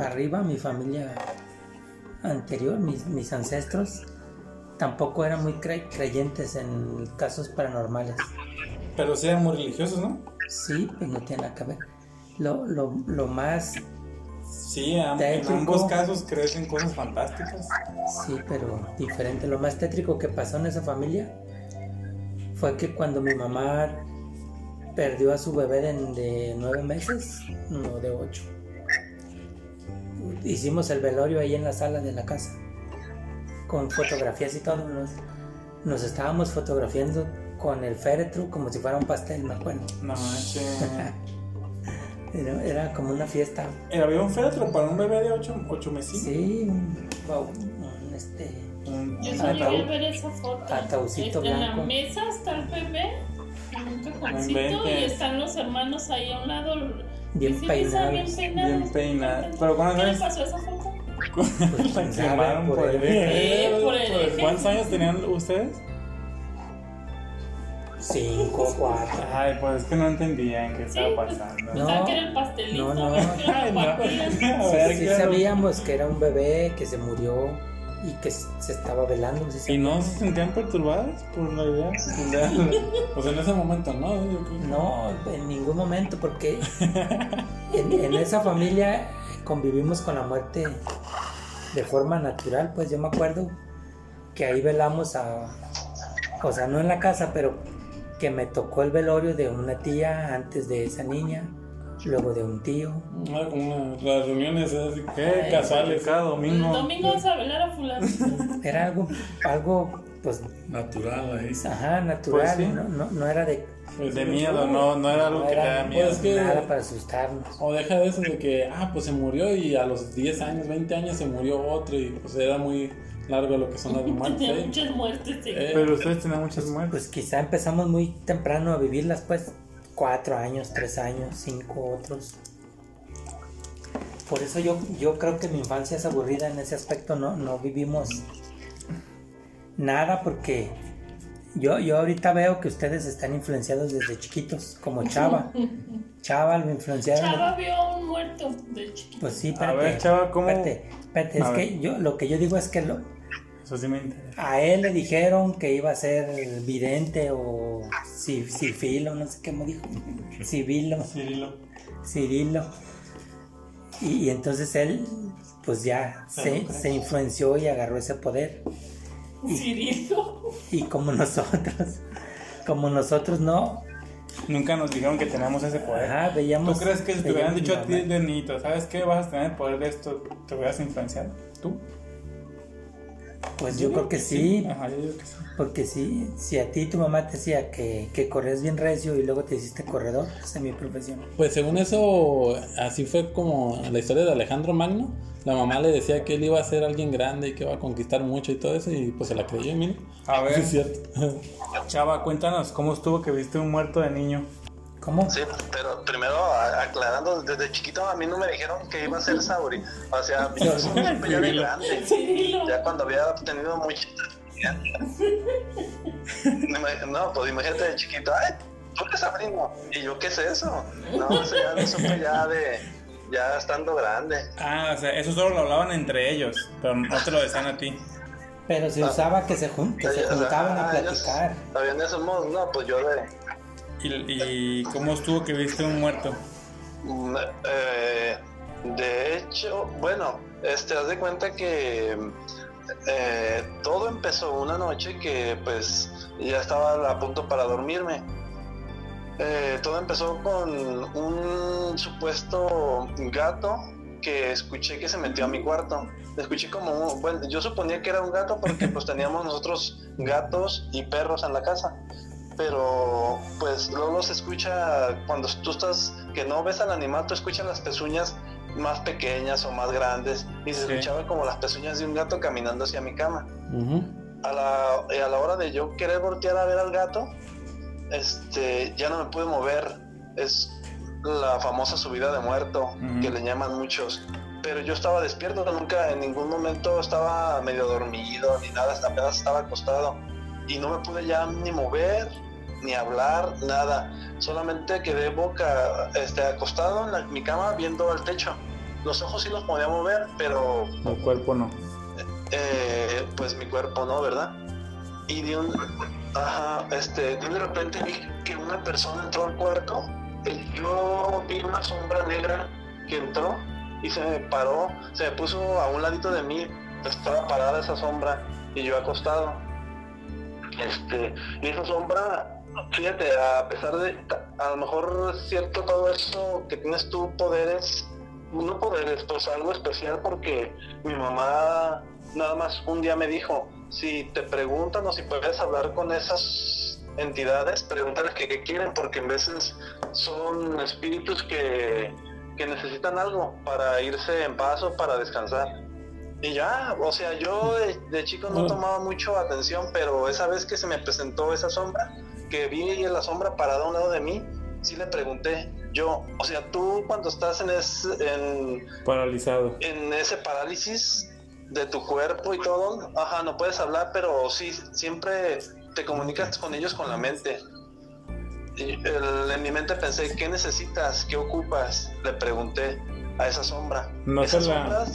arriba, mi familia anterior, mis, mis ancestros, tampoco eran muy cre- creyentes en casos paranormales. Pero sí eran muy religiosos, ¿no? Sí, pues no tiene nada que ver. Lo, lo, lo más, Sí, en Tétrico. ambos casos crees en cosas fantásticas. sí, pero diferente. Lo más tétrico que pasó en esa familia fue que cuando mi mamá perdió a su bebé de, de nueve meses, no de ocho, hicimos el velorio ahí en la sala de la casa, con fotografías y todo. Nos, nos estábamos fotografiando con el féretro como si fuera un pastel, me acuerdo. No. [laughs] Era, era como una fiesta. ¿Había un féretro para un bebé de 8 ocho meses? Sí, un, un, este, Un- Yo sí Ataúd. ver esa foto. Ataúdcito Este, En la blanco. mesa está el bebé, en un cajoncito, y están los hermanos ahí a un lado. Bien peinados, Bien peinados. bien peinados. ¿Pero cuántos ¿Qué le pasó a esa foto? Pues, [laughs] La sabe, quemaron por por el- el Eh, por el eje. ¿Cuántos años tenían ustedes? cinco, cuatro. Ay, pues es que no entendían qué Sí, estaba pues, pasando. No. Pensaba que era el pastelito, No, no. [laughs] que era Ay, no. [laughs] Sí claro. sabíamos que era un bebé que se murió y que se estaba velando. sí ¿Y no se sentían perturbadas por la idea? Pues en ese momento, ¿no? Yo creo. No, en ningún momento, porque en, en esa familia convivimos con la muerte de forma natural. Pues yo me acuerdo que ahí velamos a, o sea, no en la casa, pero que me tocó el velorio de una tía antes de esa niña, luego de un tío. Ah, como las reuniones así. Qué casuales cada El domingo. domingo vas a velar a fulano. Era algo, algo, pues, Natural ahí. ajá, natural, Pues sí. no, no, no era de Pues, De miedo, no, no era algo no que te era da miedo. Pues que- nada para asustarnos. O deja de eso de que, ah, pues se murió y a los 10 años, 20 años se murió otro y pues era muy largo lo que son las [laughs] muertes. Tenía ¿eh? muchas muertes. sí. Eh, Pero ustedes tenían muchas muertes. Pues quizá empezamos muy temprano a vivirlas, pues cuatro años, tres años, cinco otros. Por eso yo, yo creo que mi infancia es aburrida en ese aspecto, no, no vivimos Nada, porque yo, yo ahorita veo que ustedes están influenciados desde chiquitos, como Chava. [laughs] Chava lo influenciaron. Chava vio a un muerto de chiquito. Pues sí, espérate. ver, Chava, ¿cómo? Espérate, espérate, es A que yo, lo que yo digo es que lo, Eso sí me interesa. a él le dijeron que iba a ser vidente o ci- cifilo, no sé qué me dijo. Civilo. Cirilo. Cirilo. Y, y entonces él, pues ya se, se influenció y agarró ese poder. [laughs] Cirilo. Y como nosotros, como nosotros no, Nunca nos dijeron que teníamos ese poder. ajá, veíamos. ¿Tú crees que si te hubieran dicho a ti de niñito, ¿sabes qué? Vas a tener el poder de esto, ¿te hubieras influenciado? ¿Tú? Pues yo creo que sí, Ajá, yo digo que sí. Porque si, si a ti tu mamá te decía que, que corres bien recio y luego te hiciste corredor, esa es mi profesión. Pues según eso, así fue como la historia de Alejandro Magno. La mamá le decía que él iba a ser alguien grande y que iba a conquistar mucho y todo eso, y pues se la creyó, mire. A ver. Sí, es cierto. [laughs] Chava, cuéntanos, ¿cómo estuvo que viste un muerto de niño? ¿Cómo? Sí, pero primero aclarando, desde chiquito a mí no me dijeron que iba a ser Sauri. O sea, yo [laughs] de grande. Cirilo. Ya cuando había tenido mucha No, pues imagínate de chiquito, ay, tú eres Sabrino. Y yo, ¿qué es eso? No, eso ya lo supe ya de, ya estando grande. Ah, o sea, eso solo lo hablaban entre ellos, pero no te lo decían a ti. Pero se usaba que se, jun- que se juntaban a ah, platicar. De esos modos, no, pues yo de, ¿Y, y cómo estuvo que viste un muerto? Mm, eh, de hecho, bueno, este, haz de cuenta que eh, todo empezó una noche que pues ya estaba a punto para dormirme. Eh, todo empezó con un supuesto gato que escuché que se metió a mi cuarto. Escuché como, un- bueno, yo suponía que era un gato porque pues teníamos nosotros gatos y perros en la casa pero pues luego se escucha cuando tú estás que no ves al animal tú escuchas las pezuñas más pequeñas o más grandes y se Sí. escuchaba como las pezuñas de un gato caminando hacia mi cama. A la, a la hora de yo querer voltear a ver al gato este ya no me pude mover. Es la famosa subida de muerto que le llaman muchos. Pero yo estaba despierto nunca en ningún momento estaba medio dormido ni nada apenas estaba acostado. Y no me pude ya ni mover ni hablar nada solamente quedé boca este acostado en la- mi cama viendo al techo los ojos sí los podía mover pero El cuerpo no. eh, pues mi cuerpo no, ¿verdad? Y de un, ajá, este, de repente vi que una persona entró al cuarto, y yo vi una sombra negra que entró y se me paró, se me puso a un ladito de mí, estaba parada esa sombra y yo acostado. Este, y esa sombra, fíjate, a pesar de, a lo mejor es cierto todo eso que tienes tú poderes, no poderes, pues algo especial porque mi mamá nada más un día me dijo, si te preguntan o si puedes hablar con esas entidades, pregúntales que qué quieren, porque en veces son espíritus que, que necesitan algo para irse en paz o para descansar. Y ya, o sea, yo de, de chico no tomaba mucho atención, pero esa vez que se me presentó esa sombra, que vi la sombra parada a un lado de mí, sí le pregunté, yo, o sea, tú cuando estás en, ese, en, Paralizado. en ese parálisis de tu cuerpo y todo, ajá, no puedes hablar, pero sí, siempre te comunicas con ellos con la mente. Y el- en mi mente pensé, ¿qué necesitas? ¿Qué ocupas? Le pregunté a esa sombra. No esa se la- sombra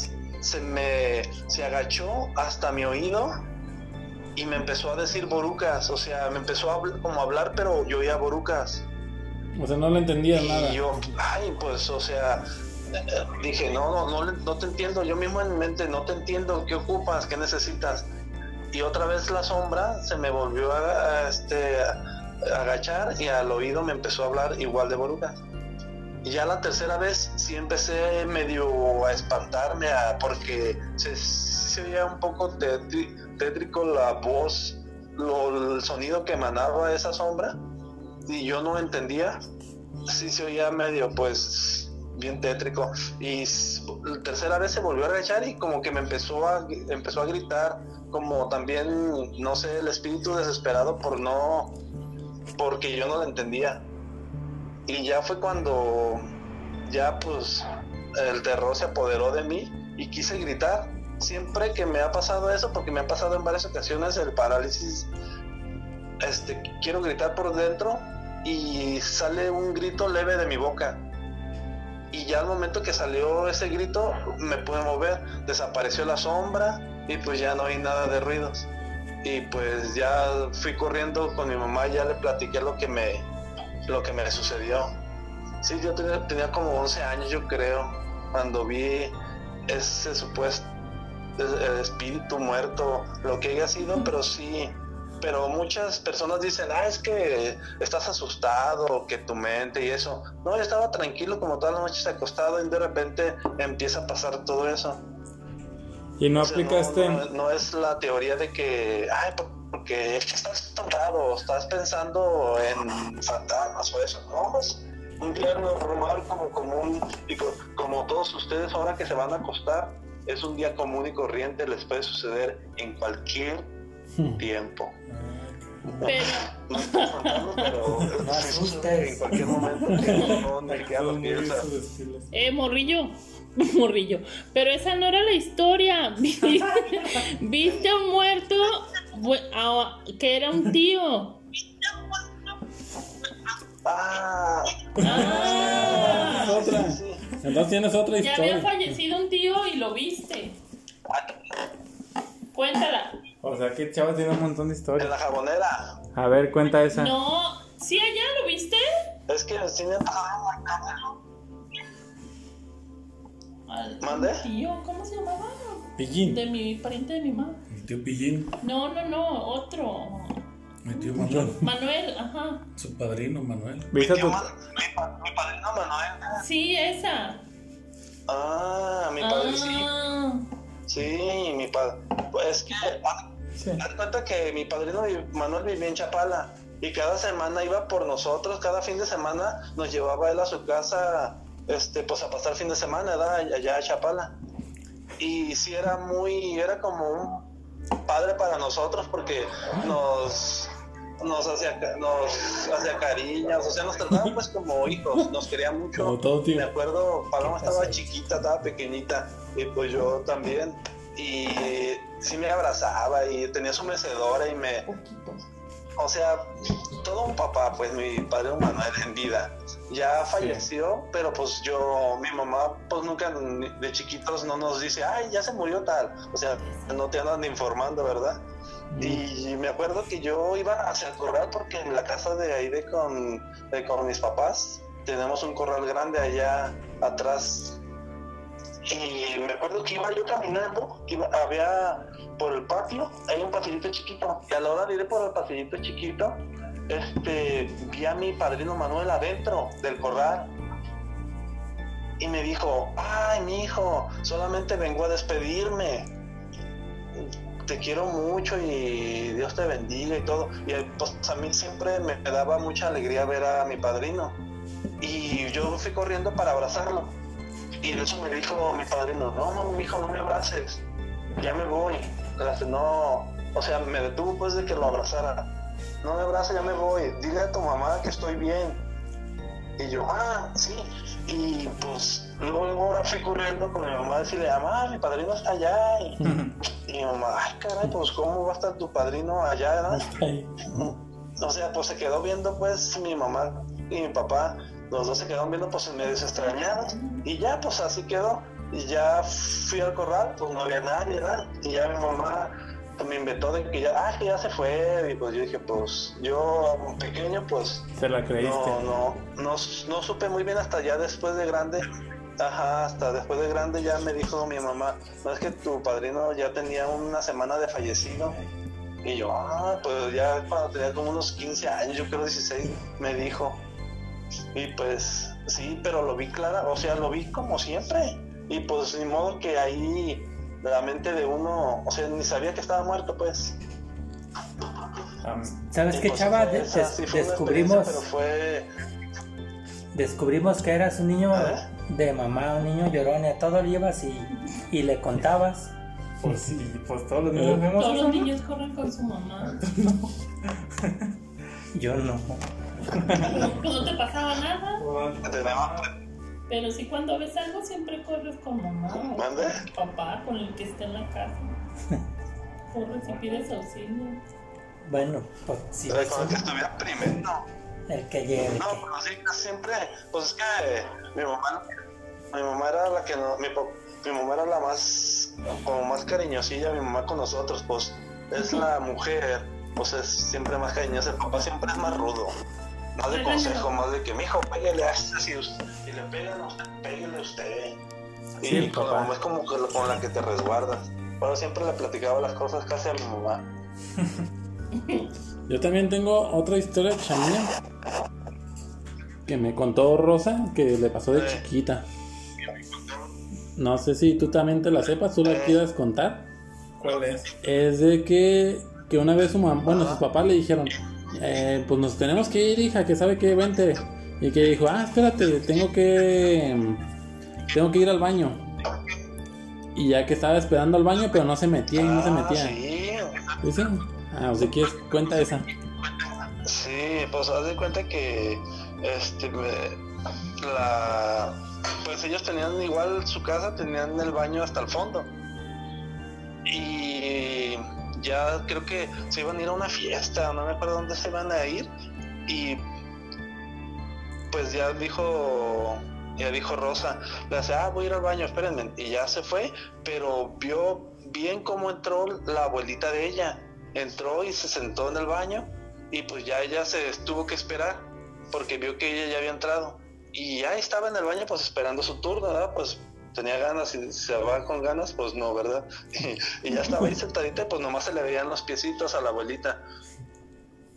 se me se agachó hasta mi oído y me empezó a decir borucas, o sea, me empezó a como a hablar, pero yo oía borucas. O sea, no le entendías nada. Y yo, ay, pues, o sea, eh, dije, no, no, no, no te entiendo. Yo mismo en mi mente, no te entiendo. ¿Qué ocupas? ¿Qué necesitas? Y otra vez la sombra se me volvió a, a, este, a agachar y al oído me empezó a hablar igual de borugas. Y ya la tercera vez sí empecé medio a espantarme a- porque se, se oía un poco tétri- tétrico la voz, lo- el sonido que emanaba esa sombra y yo no entendía. Sí se oía medio pues bien tétrico. Y la tercera vez se volvió a agachar y como que me empezó a empezó a gritar como también no sé el espíritu desesperado por no porque yo no lo entendía. Y ya fue cuando ya pues el terror se apoderó de mí y quise gritar siempre que me ha pasado eso, porque me ha pasado en varias ocasiones el parálisis, este, quiero gritar por dentro y sale un grito leve de mi boca. Y ya al momento que salió ese grito, me pude mover, desapareció la sombra y pues ya no hay nada de ruidos. Y pues ya fui corriendo con mi mamá, ya le platiqué lo que me, lo que me sucedió. Sí, yo tenía, tenía como 11 años, yo creo, cuando vi ese supuesto espíritu muerto, lo que haya sido, pero sí. Pero muchas personas dicen, ah, es que estás asustado, que tu mente y eso. No, yo estaba tranquilo como todas las noches acostado y de repente empieza a pasar todo eso. ¿Y no O sea, aplicaste? No, no- no es la teoría de que, ay, por- porque estás tocado, estás pensando en fantasmas o eso. No, es un día normal como común, y co- como todos ustedes ahora que se van a acostar, es un día común y corriente, les puede suceder en cualquier tiempo. Pero, [laughs] No pero [laughs] No sucede en cualquier momento eh, morrillo. [laughs] Morrillo. Pero esa no era la historia. Viste, a un muerto que era un tío. Ah, Ah, Otra. Entonces tienes otra ya había historia. fallecido un tío y lo viste. Cuéntala. O sea que Chava tiene un montón de en historias. la jabonera. A ver, cuenta esa. No, sí, allá lo viste. Es que me ha pasado en la casa. Al ¿Mande? tío, ¿cómo se llamaba? Pillín. De mi pariente de mi mamá. Mi tío Pillín, No, no, no, otro. Mi tío Manuel, Manuel, ajá. su padrino Manuel. ¿Viste a Mi, tu... mi, mi padrino Manuel. Sí, esa. Ah, mi padre sí. Ah, Sí, mi padre. Pues que, haz Sí. haz cuenta que mi padrino Manuel vivía en Chapala y cada semana iba por nosotros, cada fin de semana nos llevaba él a su casa, este, pues a pasar fin de semana, ¿verdad? allá a Chapala. Y sí era muy, era como un padre para nosotros porque nos, nos hacía, ca- nos hacía cariños, o sea, nos trataba pues como hijos, nos quería mucho. Como todo tío. Me acuerdo, Paloma estaba chiquita, estaba pequeñita, y pues yo también. Y sí me abrazaba y tenía su mecedora y me. O sea, todo un papá, pues mi padre Manuel en vida. Ya falleció, pero pues yo, mi mamá, pues nunca de chiquitos no nos dice, ay, ya se murió tal. O sea, no te andan informando, ¿verdad? Y me acuerdo que yo iba hacia el corral porque en la casa de ahí de con, de con mis papás tenemos un corral grande allá atrás. Y me acuerdo que iba yo caminando, iba- había por el patio, hay un pasillito chiquito. Y a la hora de ir por el pasillito chiquito, este, vi a mi padrino Manuel adentro del corral. Y me dijo, ay, mi hijo, solamente vengo a despedirme te quiero mucho y Dios te bendiga y todo. Y eh, pues a mí siempre me daba mucha alegría ver a mi padrino. Y yo fui corriendo para abrazarlo. Y de eso me dijo mi padrino, no, no, mi no me abraces. Ya me voy. No, o sea, me detuvo pues de que lo abrazara. No me abraces, ya me voy. Dile a tu mamá que estoy bien. Y yo, ah, sí. Y pues luego ahora fui corriendo con mi mamá a decirle, mamá, mi padrino está allá. Y, mi mamá, ay, caray, pues ¿cómo va a estar tu padrino allá, verdad? [laughs] O sea, pues se quedó viendo, pues mi mamá y mi papá, los dos se quedaron viendo, pues medio extrañados. Y ya, pues así quedó. Y ya fui al corral, pues no había nadie, ¿verdad? Y ya mi mamá pues, me inventó de que ya, ah, que ya se fue. Y pues yo dije, pues yo, pequeño, pues Se la creíste. no, no, no, no supe muy bien hasta ya después de grande. Ajá, hasta después de grande ya me dijo mi mamá, no es que tu padrino ya tenía una semana de fallecido. Y yo, ah, pues ya cuando tenía como unos 15 años, yo creo 16, me dijo. Y pues sí, pero lo vi clara, o sea, lo vi como siempre. Y pues ni modo que ahí la mente de uno, o sea, ni sabía que estaba muerto, pues. ¿Sabes Y, qué, pues, chava? esa De- des- sí fue una descubrimos, Pero fue descubrimos que eras un niño ¿Eh? De mamá, un niño llorón, y a todo lo llevas y, y le contabas. Pues sí, pues todos los niños vemos todos eso, los ¿no? niños corren con su mamá. [laughs] Yo no. Pues no te pasaba nada. tenemos, Pero sí, cuando ves algo, siempre corres con mamá o ¿Mande? con papá, con el que está en la casa. [laughs] Corres y pides auxilio. Bueno, pues si Era ves como que estuviera primero. El que llega, el No, pero sí, siempre, pues es que mi mamá, mi mamá era la que no, mi, mi mamá era la más, como más cariñosilla, mi mamá con nosotros, pues es la mujer, pues es siempre más cariñosa, el papá siempre es más rudo, más de consejo, más de que, mijo, pégale a este, si, si le pegan a usted, pégale a usted. Y Sí, con la papá. mamá es como que con la que te resguardas. Pero siempre le platicaba las cosas casi a mi mamá. [laughs] Yo también tengo otra historia chamía que me contó Rosa que le pasó de Eh. chiquita. No sé si tú también te la sepas, tú la quieras contar. ¿Cuál es? Es de que, que una vez su mamá, bueno, sus papás le dijeron, eh, pues nos tenemos que ir, hija, que sabe que vente. Y que dijo, ah, espérate, tengo que, tengo que ir al baño. Y ya que estaba esperando al baño, pero no se metía y no se Ah, metía. sí, ¿Sí, sí? Ah, o si quieres, cuenta esa. Sí, pues haz de cuenta que este la pues ellos tenían igual su casa, tenían el baño hasta el fondo. Y ya creo que se iban a ir a una fiesta, no me acuerdo dónde se iban a ir y pues ya dijo ya dijo Rosa, le dice, ah, voy a ir al baño, espérenme. Y ya se fue, pero vio bien cómo entró la abuelita de ella. Entró y se sentó en el baño y pues ya ella se tuvo que esperar porque vio que ella ya había entrado. Y ya estaba en el baño pues esperando su turno, ¿verdad? Pues tenía ganas y se va con ganas, pues no, ¿verdad? [laughs] Y, ya estaba ahí [laughs] sentadita, pues nomás se le veían los piecitos a la abuelita.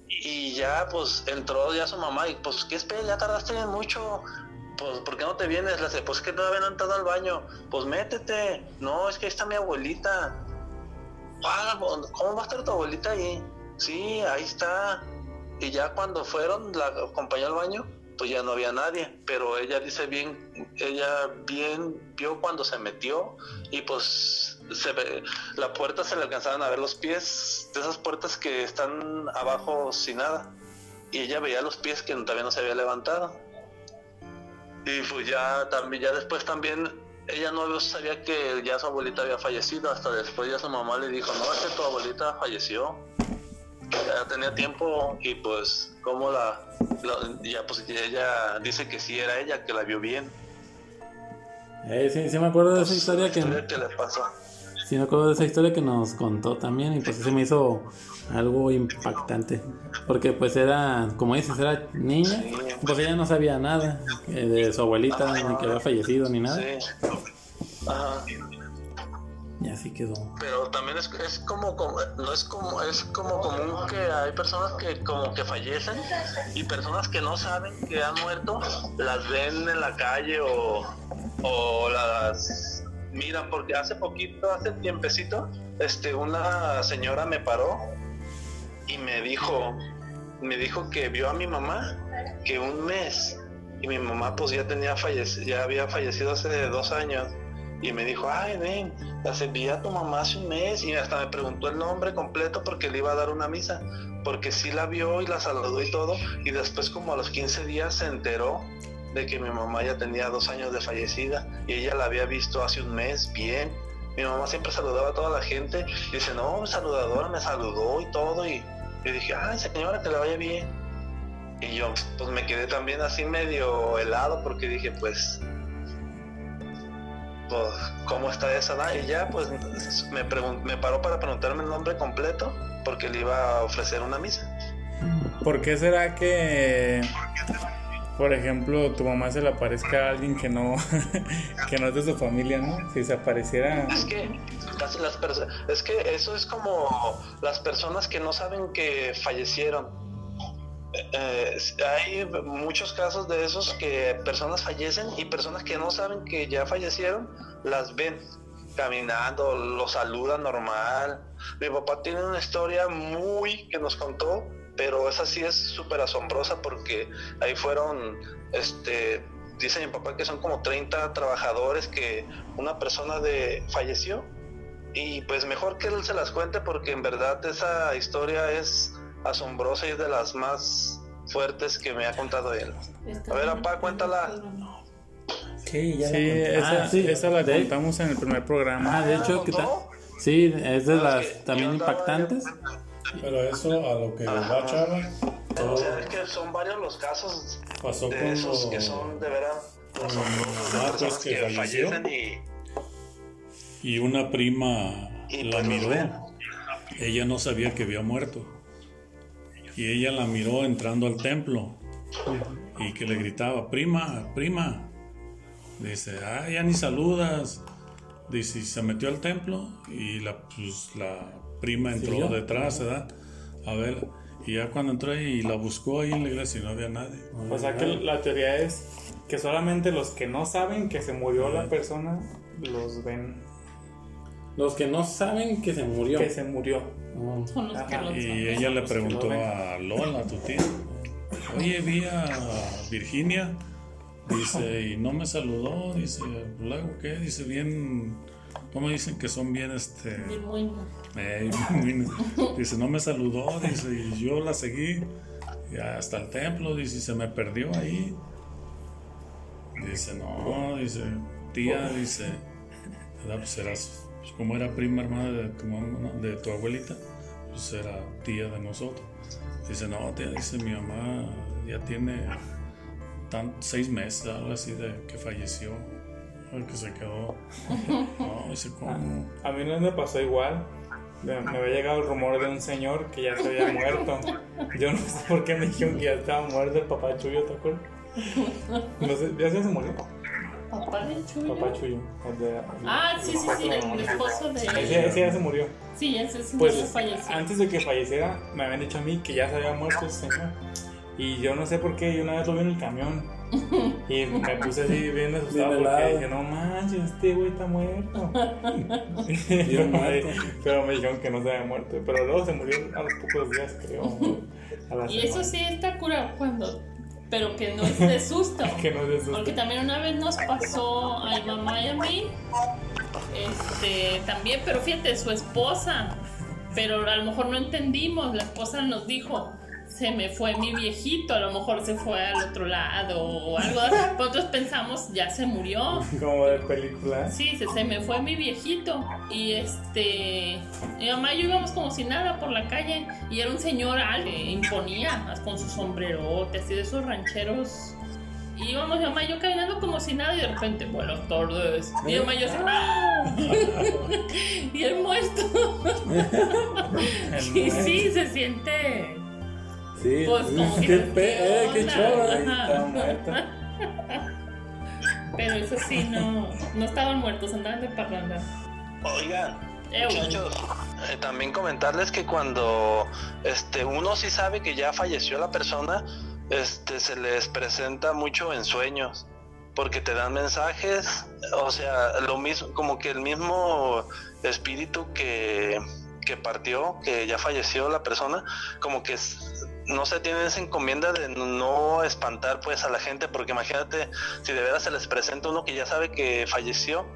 Y ya pues entró ya su mamá y pues, ¿qué espera? Ya tardaste mucho. Pues, ¿por qué no te vienes? Le dice, pues que todavía no he entrado al baño. Pues métete. No, es que ahí está mi abuelita. ¿Cómo va a estar tu abuelita ahí? Sí, ahí está. Y ya cuando fueron, la acompañó al baño, pues ya no había nadie. Pero ella dice bien, ella bien vio cuando se metió y pues se ve, la puerta se le alcanzaban a ver los pies de esas puertas que están abajo sin nada. Y ella veía los pies que todavía no se había levantado. Y pues ya también, ya después también ella no sabía que ya su abuelita había fallecido, hasta después ya su mamá le dijo, no, es que tu abuelita falleció. Ya tenía tiempo y pues como la, la- ya pues ella dice que sí era ella, que la vio bien. Eh, sí, sí me acuerdo de esa historia que, Historia que le pasó. sí me acuerdo de esa historia que nos contó también y pues se me hizo algo impactante. Porque pues era, como dices, era niña, pues ella no sabía nada eh, de su abuelita, ni que había fallecido, ni nada. Ajá. Y así quedó. Pero también es, es como, como- no es como es como común que hay personas que como que fallecen y personas que no saben que han muerto las ven en la calle o, o las miran porque hace poquito hace tiempecito este una señora me paró y me dijo me dijo que vio a mi mamá que un mes y mi mamá pues ya tenía fallecido ya había fallecido hace dos años y me dijo, ay, ven, la vi a tu mamá hace un mes y hasta me preguntó el nombre completo porque le iba a dar una misa, porque sí la vio y la saludó y todo, y después como a los 15 días se enteró de que mi mamá ya tenía dos años de fallecida y ella la había visto hace un mes bien. Mi mamá siempre saludaba a toda la gente dice, no, saludadora me saludó y todo, y yo dije, ay, señora, que le vaya bien. Y yo, pues me quedé también así medio helado porque dije, pues pues, ¿cómo está esa edad? Y ya, pues, me, me paró para preguntarme el nombre completo porque le iba a ofrecer una misa. ¿Por qué será que, por ejemplo, tu mamá se le aparezca a alguien que no, [laughs] que no es de su familia, ¿no? Si se apareciera... Es que, las perso- es que eso es como las personas que no saben que fallecieron. Eh, hay muchos casos de esos que personas fallecen y personas que no saben que ya fallecieron las ven caminando, los saludan normal. Mi papá tiene una historia muy que nos contó, pero esa sí es súper asombrosa porque ahí fueron, este, dice mi papá que son como 30 trabajadores que una persona de falleció y pues mejor que él se las cuente porque en verdad esa historia es asombrosa y es de las más fuertes que me ha contado él. A ver, papá, cuéntala. Sí, ya Sí, esa, Ah, sí. esa la De- contamos en el primer programa. Ah, de hecho, que ta- sí, es de las también impactantes. Pero eso a lo que va Chava, O sea, es que son varios los casos pasó con de esos lo- que son de veras asombrosos, de mamá, personas pues, que que fallecen y y una prima Y la pues miró. Ella no sabía que había muerto. Y ella la miró entrando al templo y que le gritaba, prima, prima. Dice, ah, ya ni saludas. Dice, y se metió al templo y la, pues, la prima entró ¿Siguió? detrás, ¿verdad? A ver, y ya cuando entró y la buscó ahí en la iglesia y no había nadie. O sea que la teoría es que solamente los que no saben que se murió la persona los ven Los que no saben que se murió. que se murió. Oh. Son los que Ajá. lo Y ella le los preguntó a Lola, tu tía, oye, vi a Virginia, dice, y no me saludó, dice, luego qué, dice, bien, ¿cómo dicen que son bien, este, Bien eh, [laughs] bien, dice, no me saludó, dice, y yo la seguí y hasta el templo, dice, y se me perdió ahí. Dice, no, dice, tía, dice, ¿verdad? Pues eras, pues como era prima hermana de tu de tu abuelita, pues era tía de nosotros. Dice, no, tía, dice, mi mamá ya tiene tan, seis meses, algo así, de que falleció, o que se quedó. No, dice, ¿cómo? A mí no me pasó igual. Me había llegado el rumor de un señor que ya se había muerto. Yo no sé por qué me dijeron que ya estaba muerto el papá Chuyo, ¿te acuerdas? No sé, ya se murió. Papá de Chuyo. Papá Chuyo. el de- Ah, sí, sí, sí, el esposo de. Ese, ese ya se murió. Sí, ese sí Pues falleció. antes de que falleciera, me habían dicho a mí que ya se había muerto ese señor. Y yo no sé por qué, yo una vez lo vi en el camión. Y me puse así bien asustado Bien porque dije, no manches, este güey está muerto. pero, [laughs] Bien [laughs] me, muerto. pero me dijeron que no se había muerto. Pero luego se murió a los pocos días, creo. A la Y eso semana. sí está cura cuando. Pero que no es de susto. [laughs] Que no es de susto. Porque también una vez nos pasó a mi mamá y a mí. Este, también, pero fíjate, su esposa. Pero a lo mejor no entendimos. La esposa nos dijo, se me fue mi viejito. A lo mejor se fue al otro lado o algo. [laughs] Nosotros pensamos, ya se murió. Como de película. Sí, se, se me fue mi viejito. Y este. Mi mamá y yo íbamos como si nada por la calle. Y era un señor al que imponía con su sombrerote, así de esos rancheros. Y íbamos mi mamá y yo caminando como si nada. Y de repente, buenas tardes. Y mi mamá y yo así. ¡ah! [laughs] y el muerto. [laughs] y sí, se siente. Sí, Pues como que. qué, pe- eh, qué chava. Muerta. Pero eso sí, no. No estaban muertos, andaban de parranda. Oigan, muchachos, eh, también comentarles que cuando este uno sí sabe que ya falleció la persona, este se les presenta mucho en sueños, porque te dan mensajes, o sea, lo mismo, como que el mismo espíritu que, que partió, que ya falleció la persona, como que no se tiene esa encomienda de no espantar pues a la gente, porque imagínate si de veras se les presenta uno que ya sabe que falleció,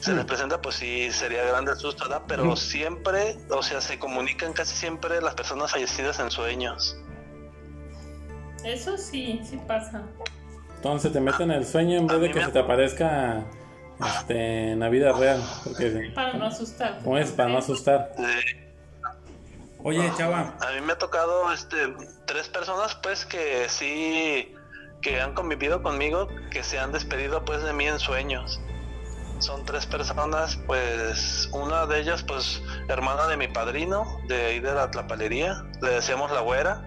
se les presenta, pues sí, sería grande el susto, ¿verdad? Pero siempre, o sea, se comunican casi siempre las personas fallecidas en sueños. Eso sí, sí pasa. Entonces te meten en el sueño en vez de que se te aparezca este, en la vida real. Porque, Para no asustar. ¿Cómo es? Para no asustar. Eh, Oye, chava. a mí me ha tocado este tres personas, pues, que sí, que han convivido conmigo, que se han despedido, pues, de mí en sueños. Son tres personas, pues, una de ellas, pues, hermana de mi padrino, de ahí de la tlapalería, le decíamos la güera.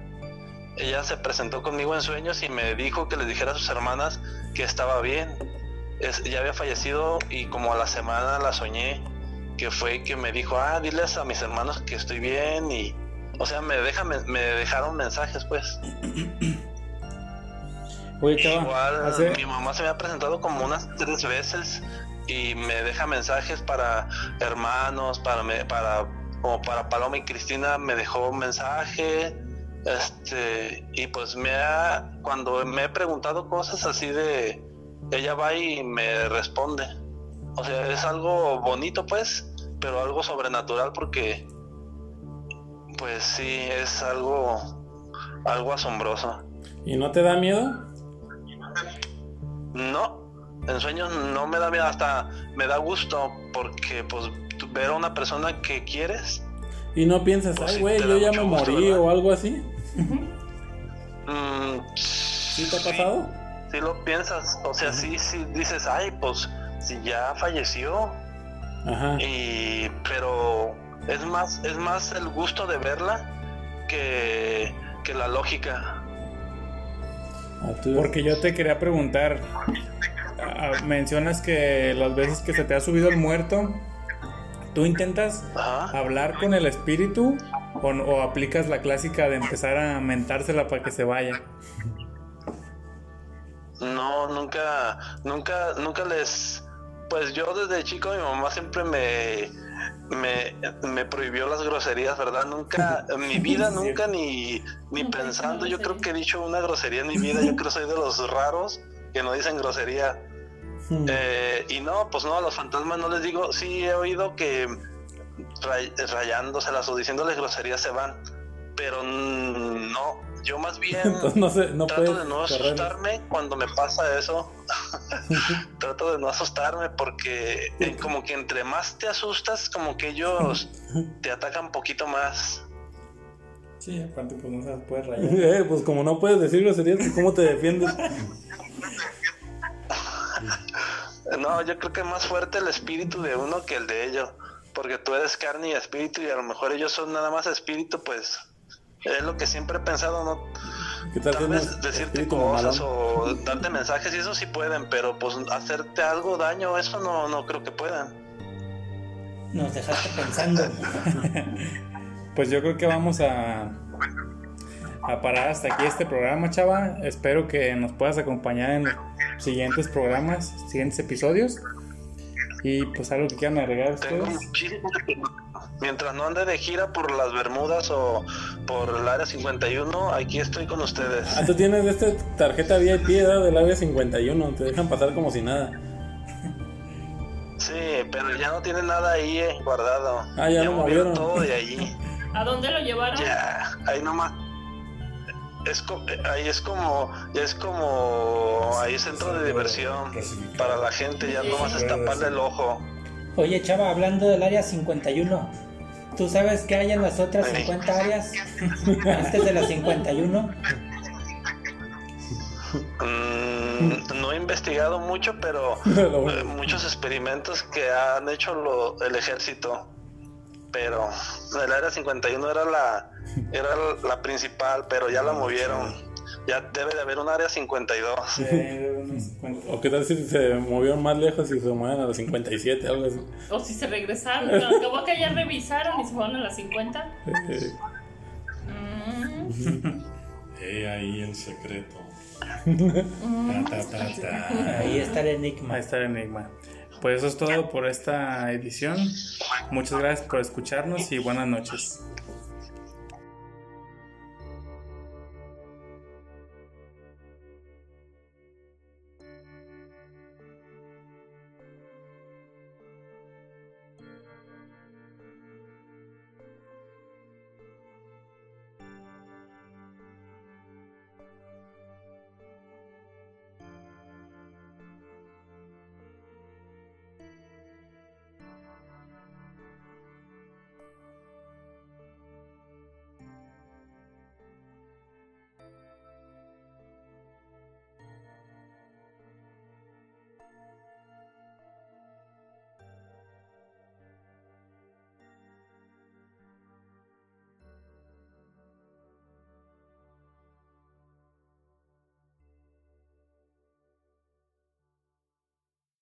Ella se presentó conmigo en sueños y me dijo que le dijera a sus hermanas que estaba bien. Es- ya había fallecido y como a la semana la soñé, que fue que me dijo, ah, diles a mis hermanos que estoy bien y, o sea, me, deja, me, me dejaron mensajes, pues. Oye. Igual mi mamá se me ha presentado como unas tres veces y me deja mensajes para hermanos, para me- para como para Paloma y Cristina me dejó un mensaje, este y pues me ha cuando me he preguntado cosas así de ella va y me responde. O sea, es algo bonito pues, pero algo sobrenatural porque pues sí es algo algo asombroso. ¿Y no te da miedo? No, en sueños no me da miedo, hasta me da gusto porque pues ver a una persona que quieres, Y no piensas, Pues ay, güey, yo ya me gusto, morí ¿verdad? o algo así. mm, ¿Sí te ha pasado? sí lo piensas, o sea, sí, sí dices, ay, pues si ya falleció, Ajá. y pero es más, es más el gusto de verla que, que la lógica. Porque yo te quería preguntar, mencionas que las veces que se te ha subido el muerto, ¿tú intentas Ajá. hablar con el espíritu o, o aplicas la clásica de empezar a mentársela para que se vaya? No, nunca, nunca, nunca les, pues yo desde chico mi mamá siempre me, me, me prohibió las groserías, ¿verdad? Nunca, [laughs] en mi vida, nunca ni, ni pensando, yo creo grosería. que he dicho una grosería en mi vida, yo creo que soy de los raros que no dicen grosería. Eh, y no, pues no, a los fantasmas no les digo, sí he oído que ray- rayándoselas o diciéndoles groserías se van, pero no, yo más [laughs] bien Entonces no, sé, no trato puedes de no correr. asustarme cuando me pasa eso. [laughs] [laughs] trato de no asustarme porque eh, como que entre más te asustas, como que ellos te atacan un poquito más. Sí, aparte pues no se las puede rayar. Eh, pues como no puedes decir groserías, pues, ¿cómo te defiendes? No, yo creo que es más fuerte el espíritu de uno que el de ellos. Porque tú eres carne y espíritu y a lo mejor ellos son nada más espíritu, pues es lo que siempre he pensado, ¿no? ¿Qué tal Tal vez decirte cosas o darte mensajes y eso sí pueden, pero pues hacerte algo daño, eso no, no creo que puedan. Nos dejaste pensando. [laughs] Pues yo creo que vamos a, a parar hasta aquí este programa, chava. Espero que nos puedas acompañar en los siguientes programas, siguientes episodios. Y pues algo que quieran agregar Tengo ustedes. muchísimo que- Mientras no ande de gira por las Bermudas o por el área 51, aquí estoy con ustedes. Ah, tú tienes esta tarjeta VIP ¿verdad? del área 51, te dejan pasar como si nada. Sí, pero ya no tiene nada ahí eh, guardado. Ah, ya lo movieron. todo de allí. ¿A dónde lo llevaron? Ya, ahí nomás. Es eh, ahí es como, ya es como, ahí es centro de diversión para la gente, ya nomás es taparle el ojo. Oye, chava, hablando del área 51, ¿tú sabes qué hay en las otras Sí. 50 áreas? [laughs] Antes de la 51. Mm, no he investigado mucho, pero [laughs] eh, muchos experimentos que han hecho lo- el ejército. Pero el área 51 era la, era la principal, pero ya la movieron. Ya debe de haber un área 52. O qué tal si se movieron más lejos y se mueven a los 57, algo así. O si se regresaron. Acabó que ya revisaron y se fueron a las 50. Eh, Mm. [laughs] He ahí el secreto. Ta, ta, ta, ta. Ahí está el enigma. Ahí está el enigma. Pues eso es todo por esta edición. Muchas gracias por escucharnos y buenas noches.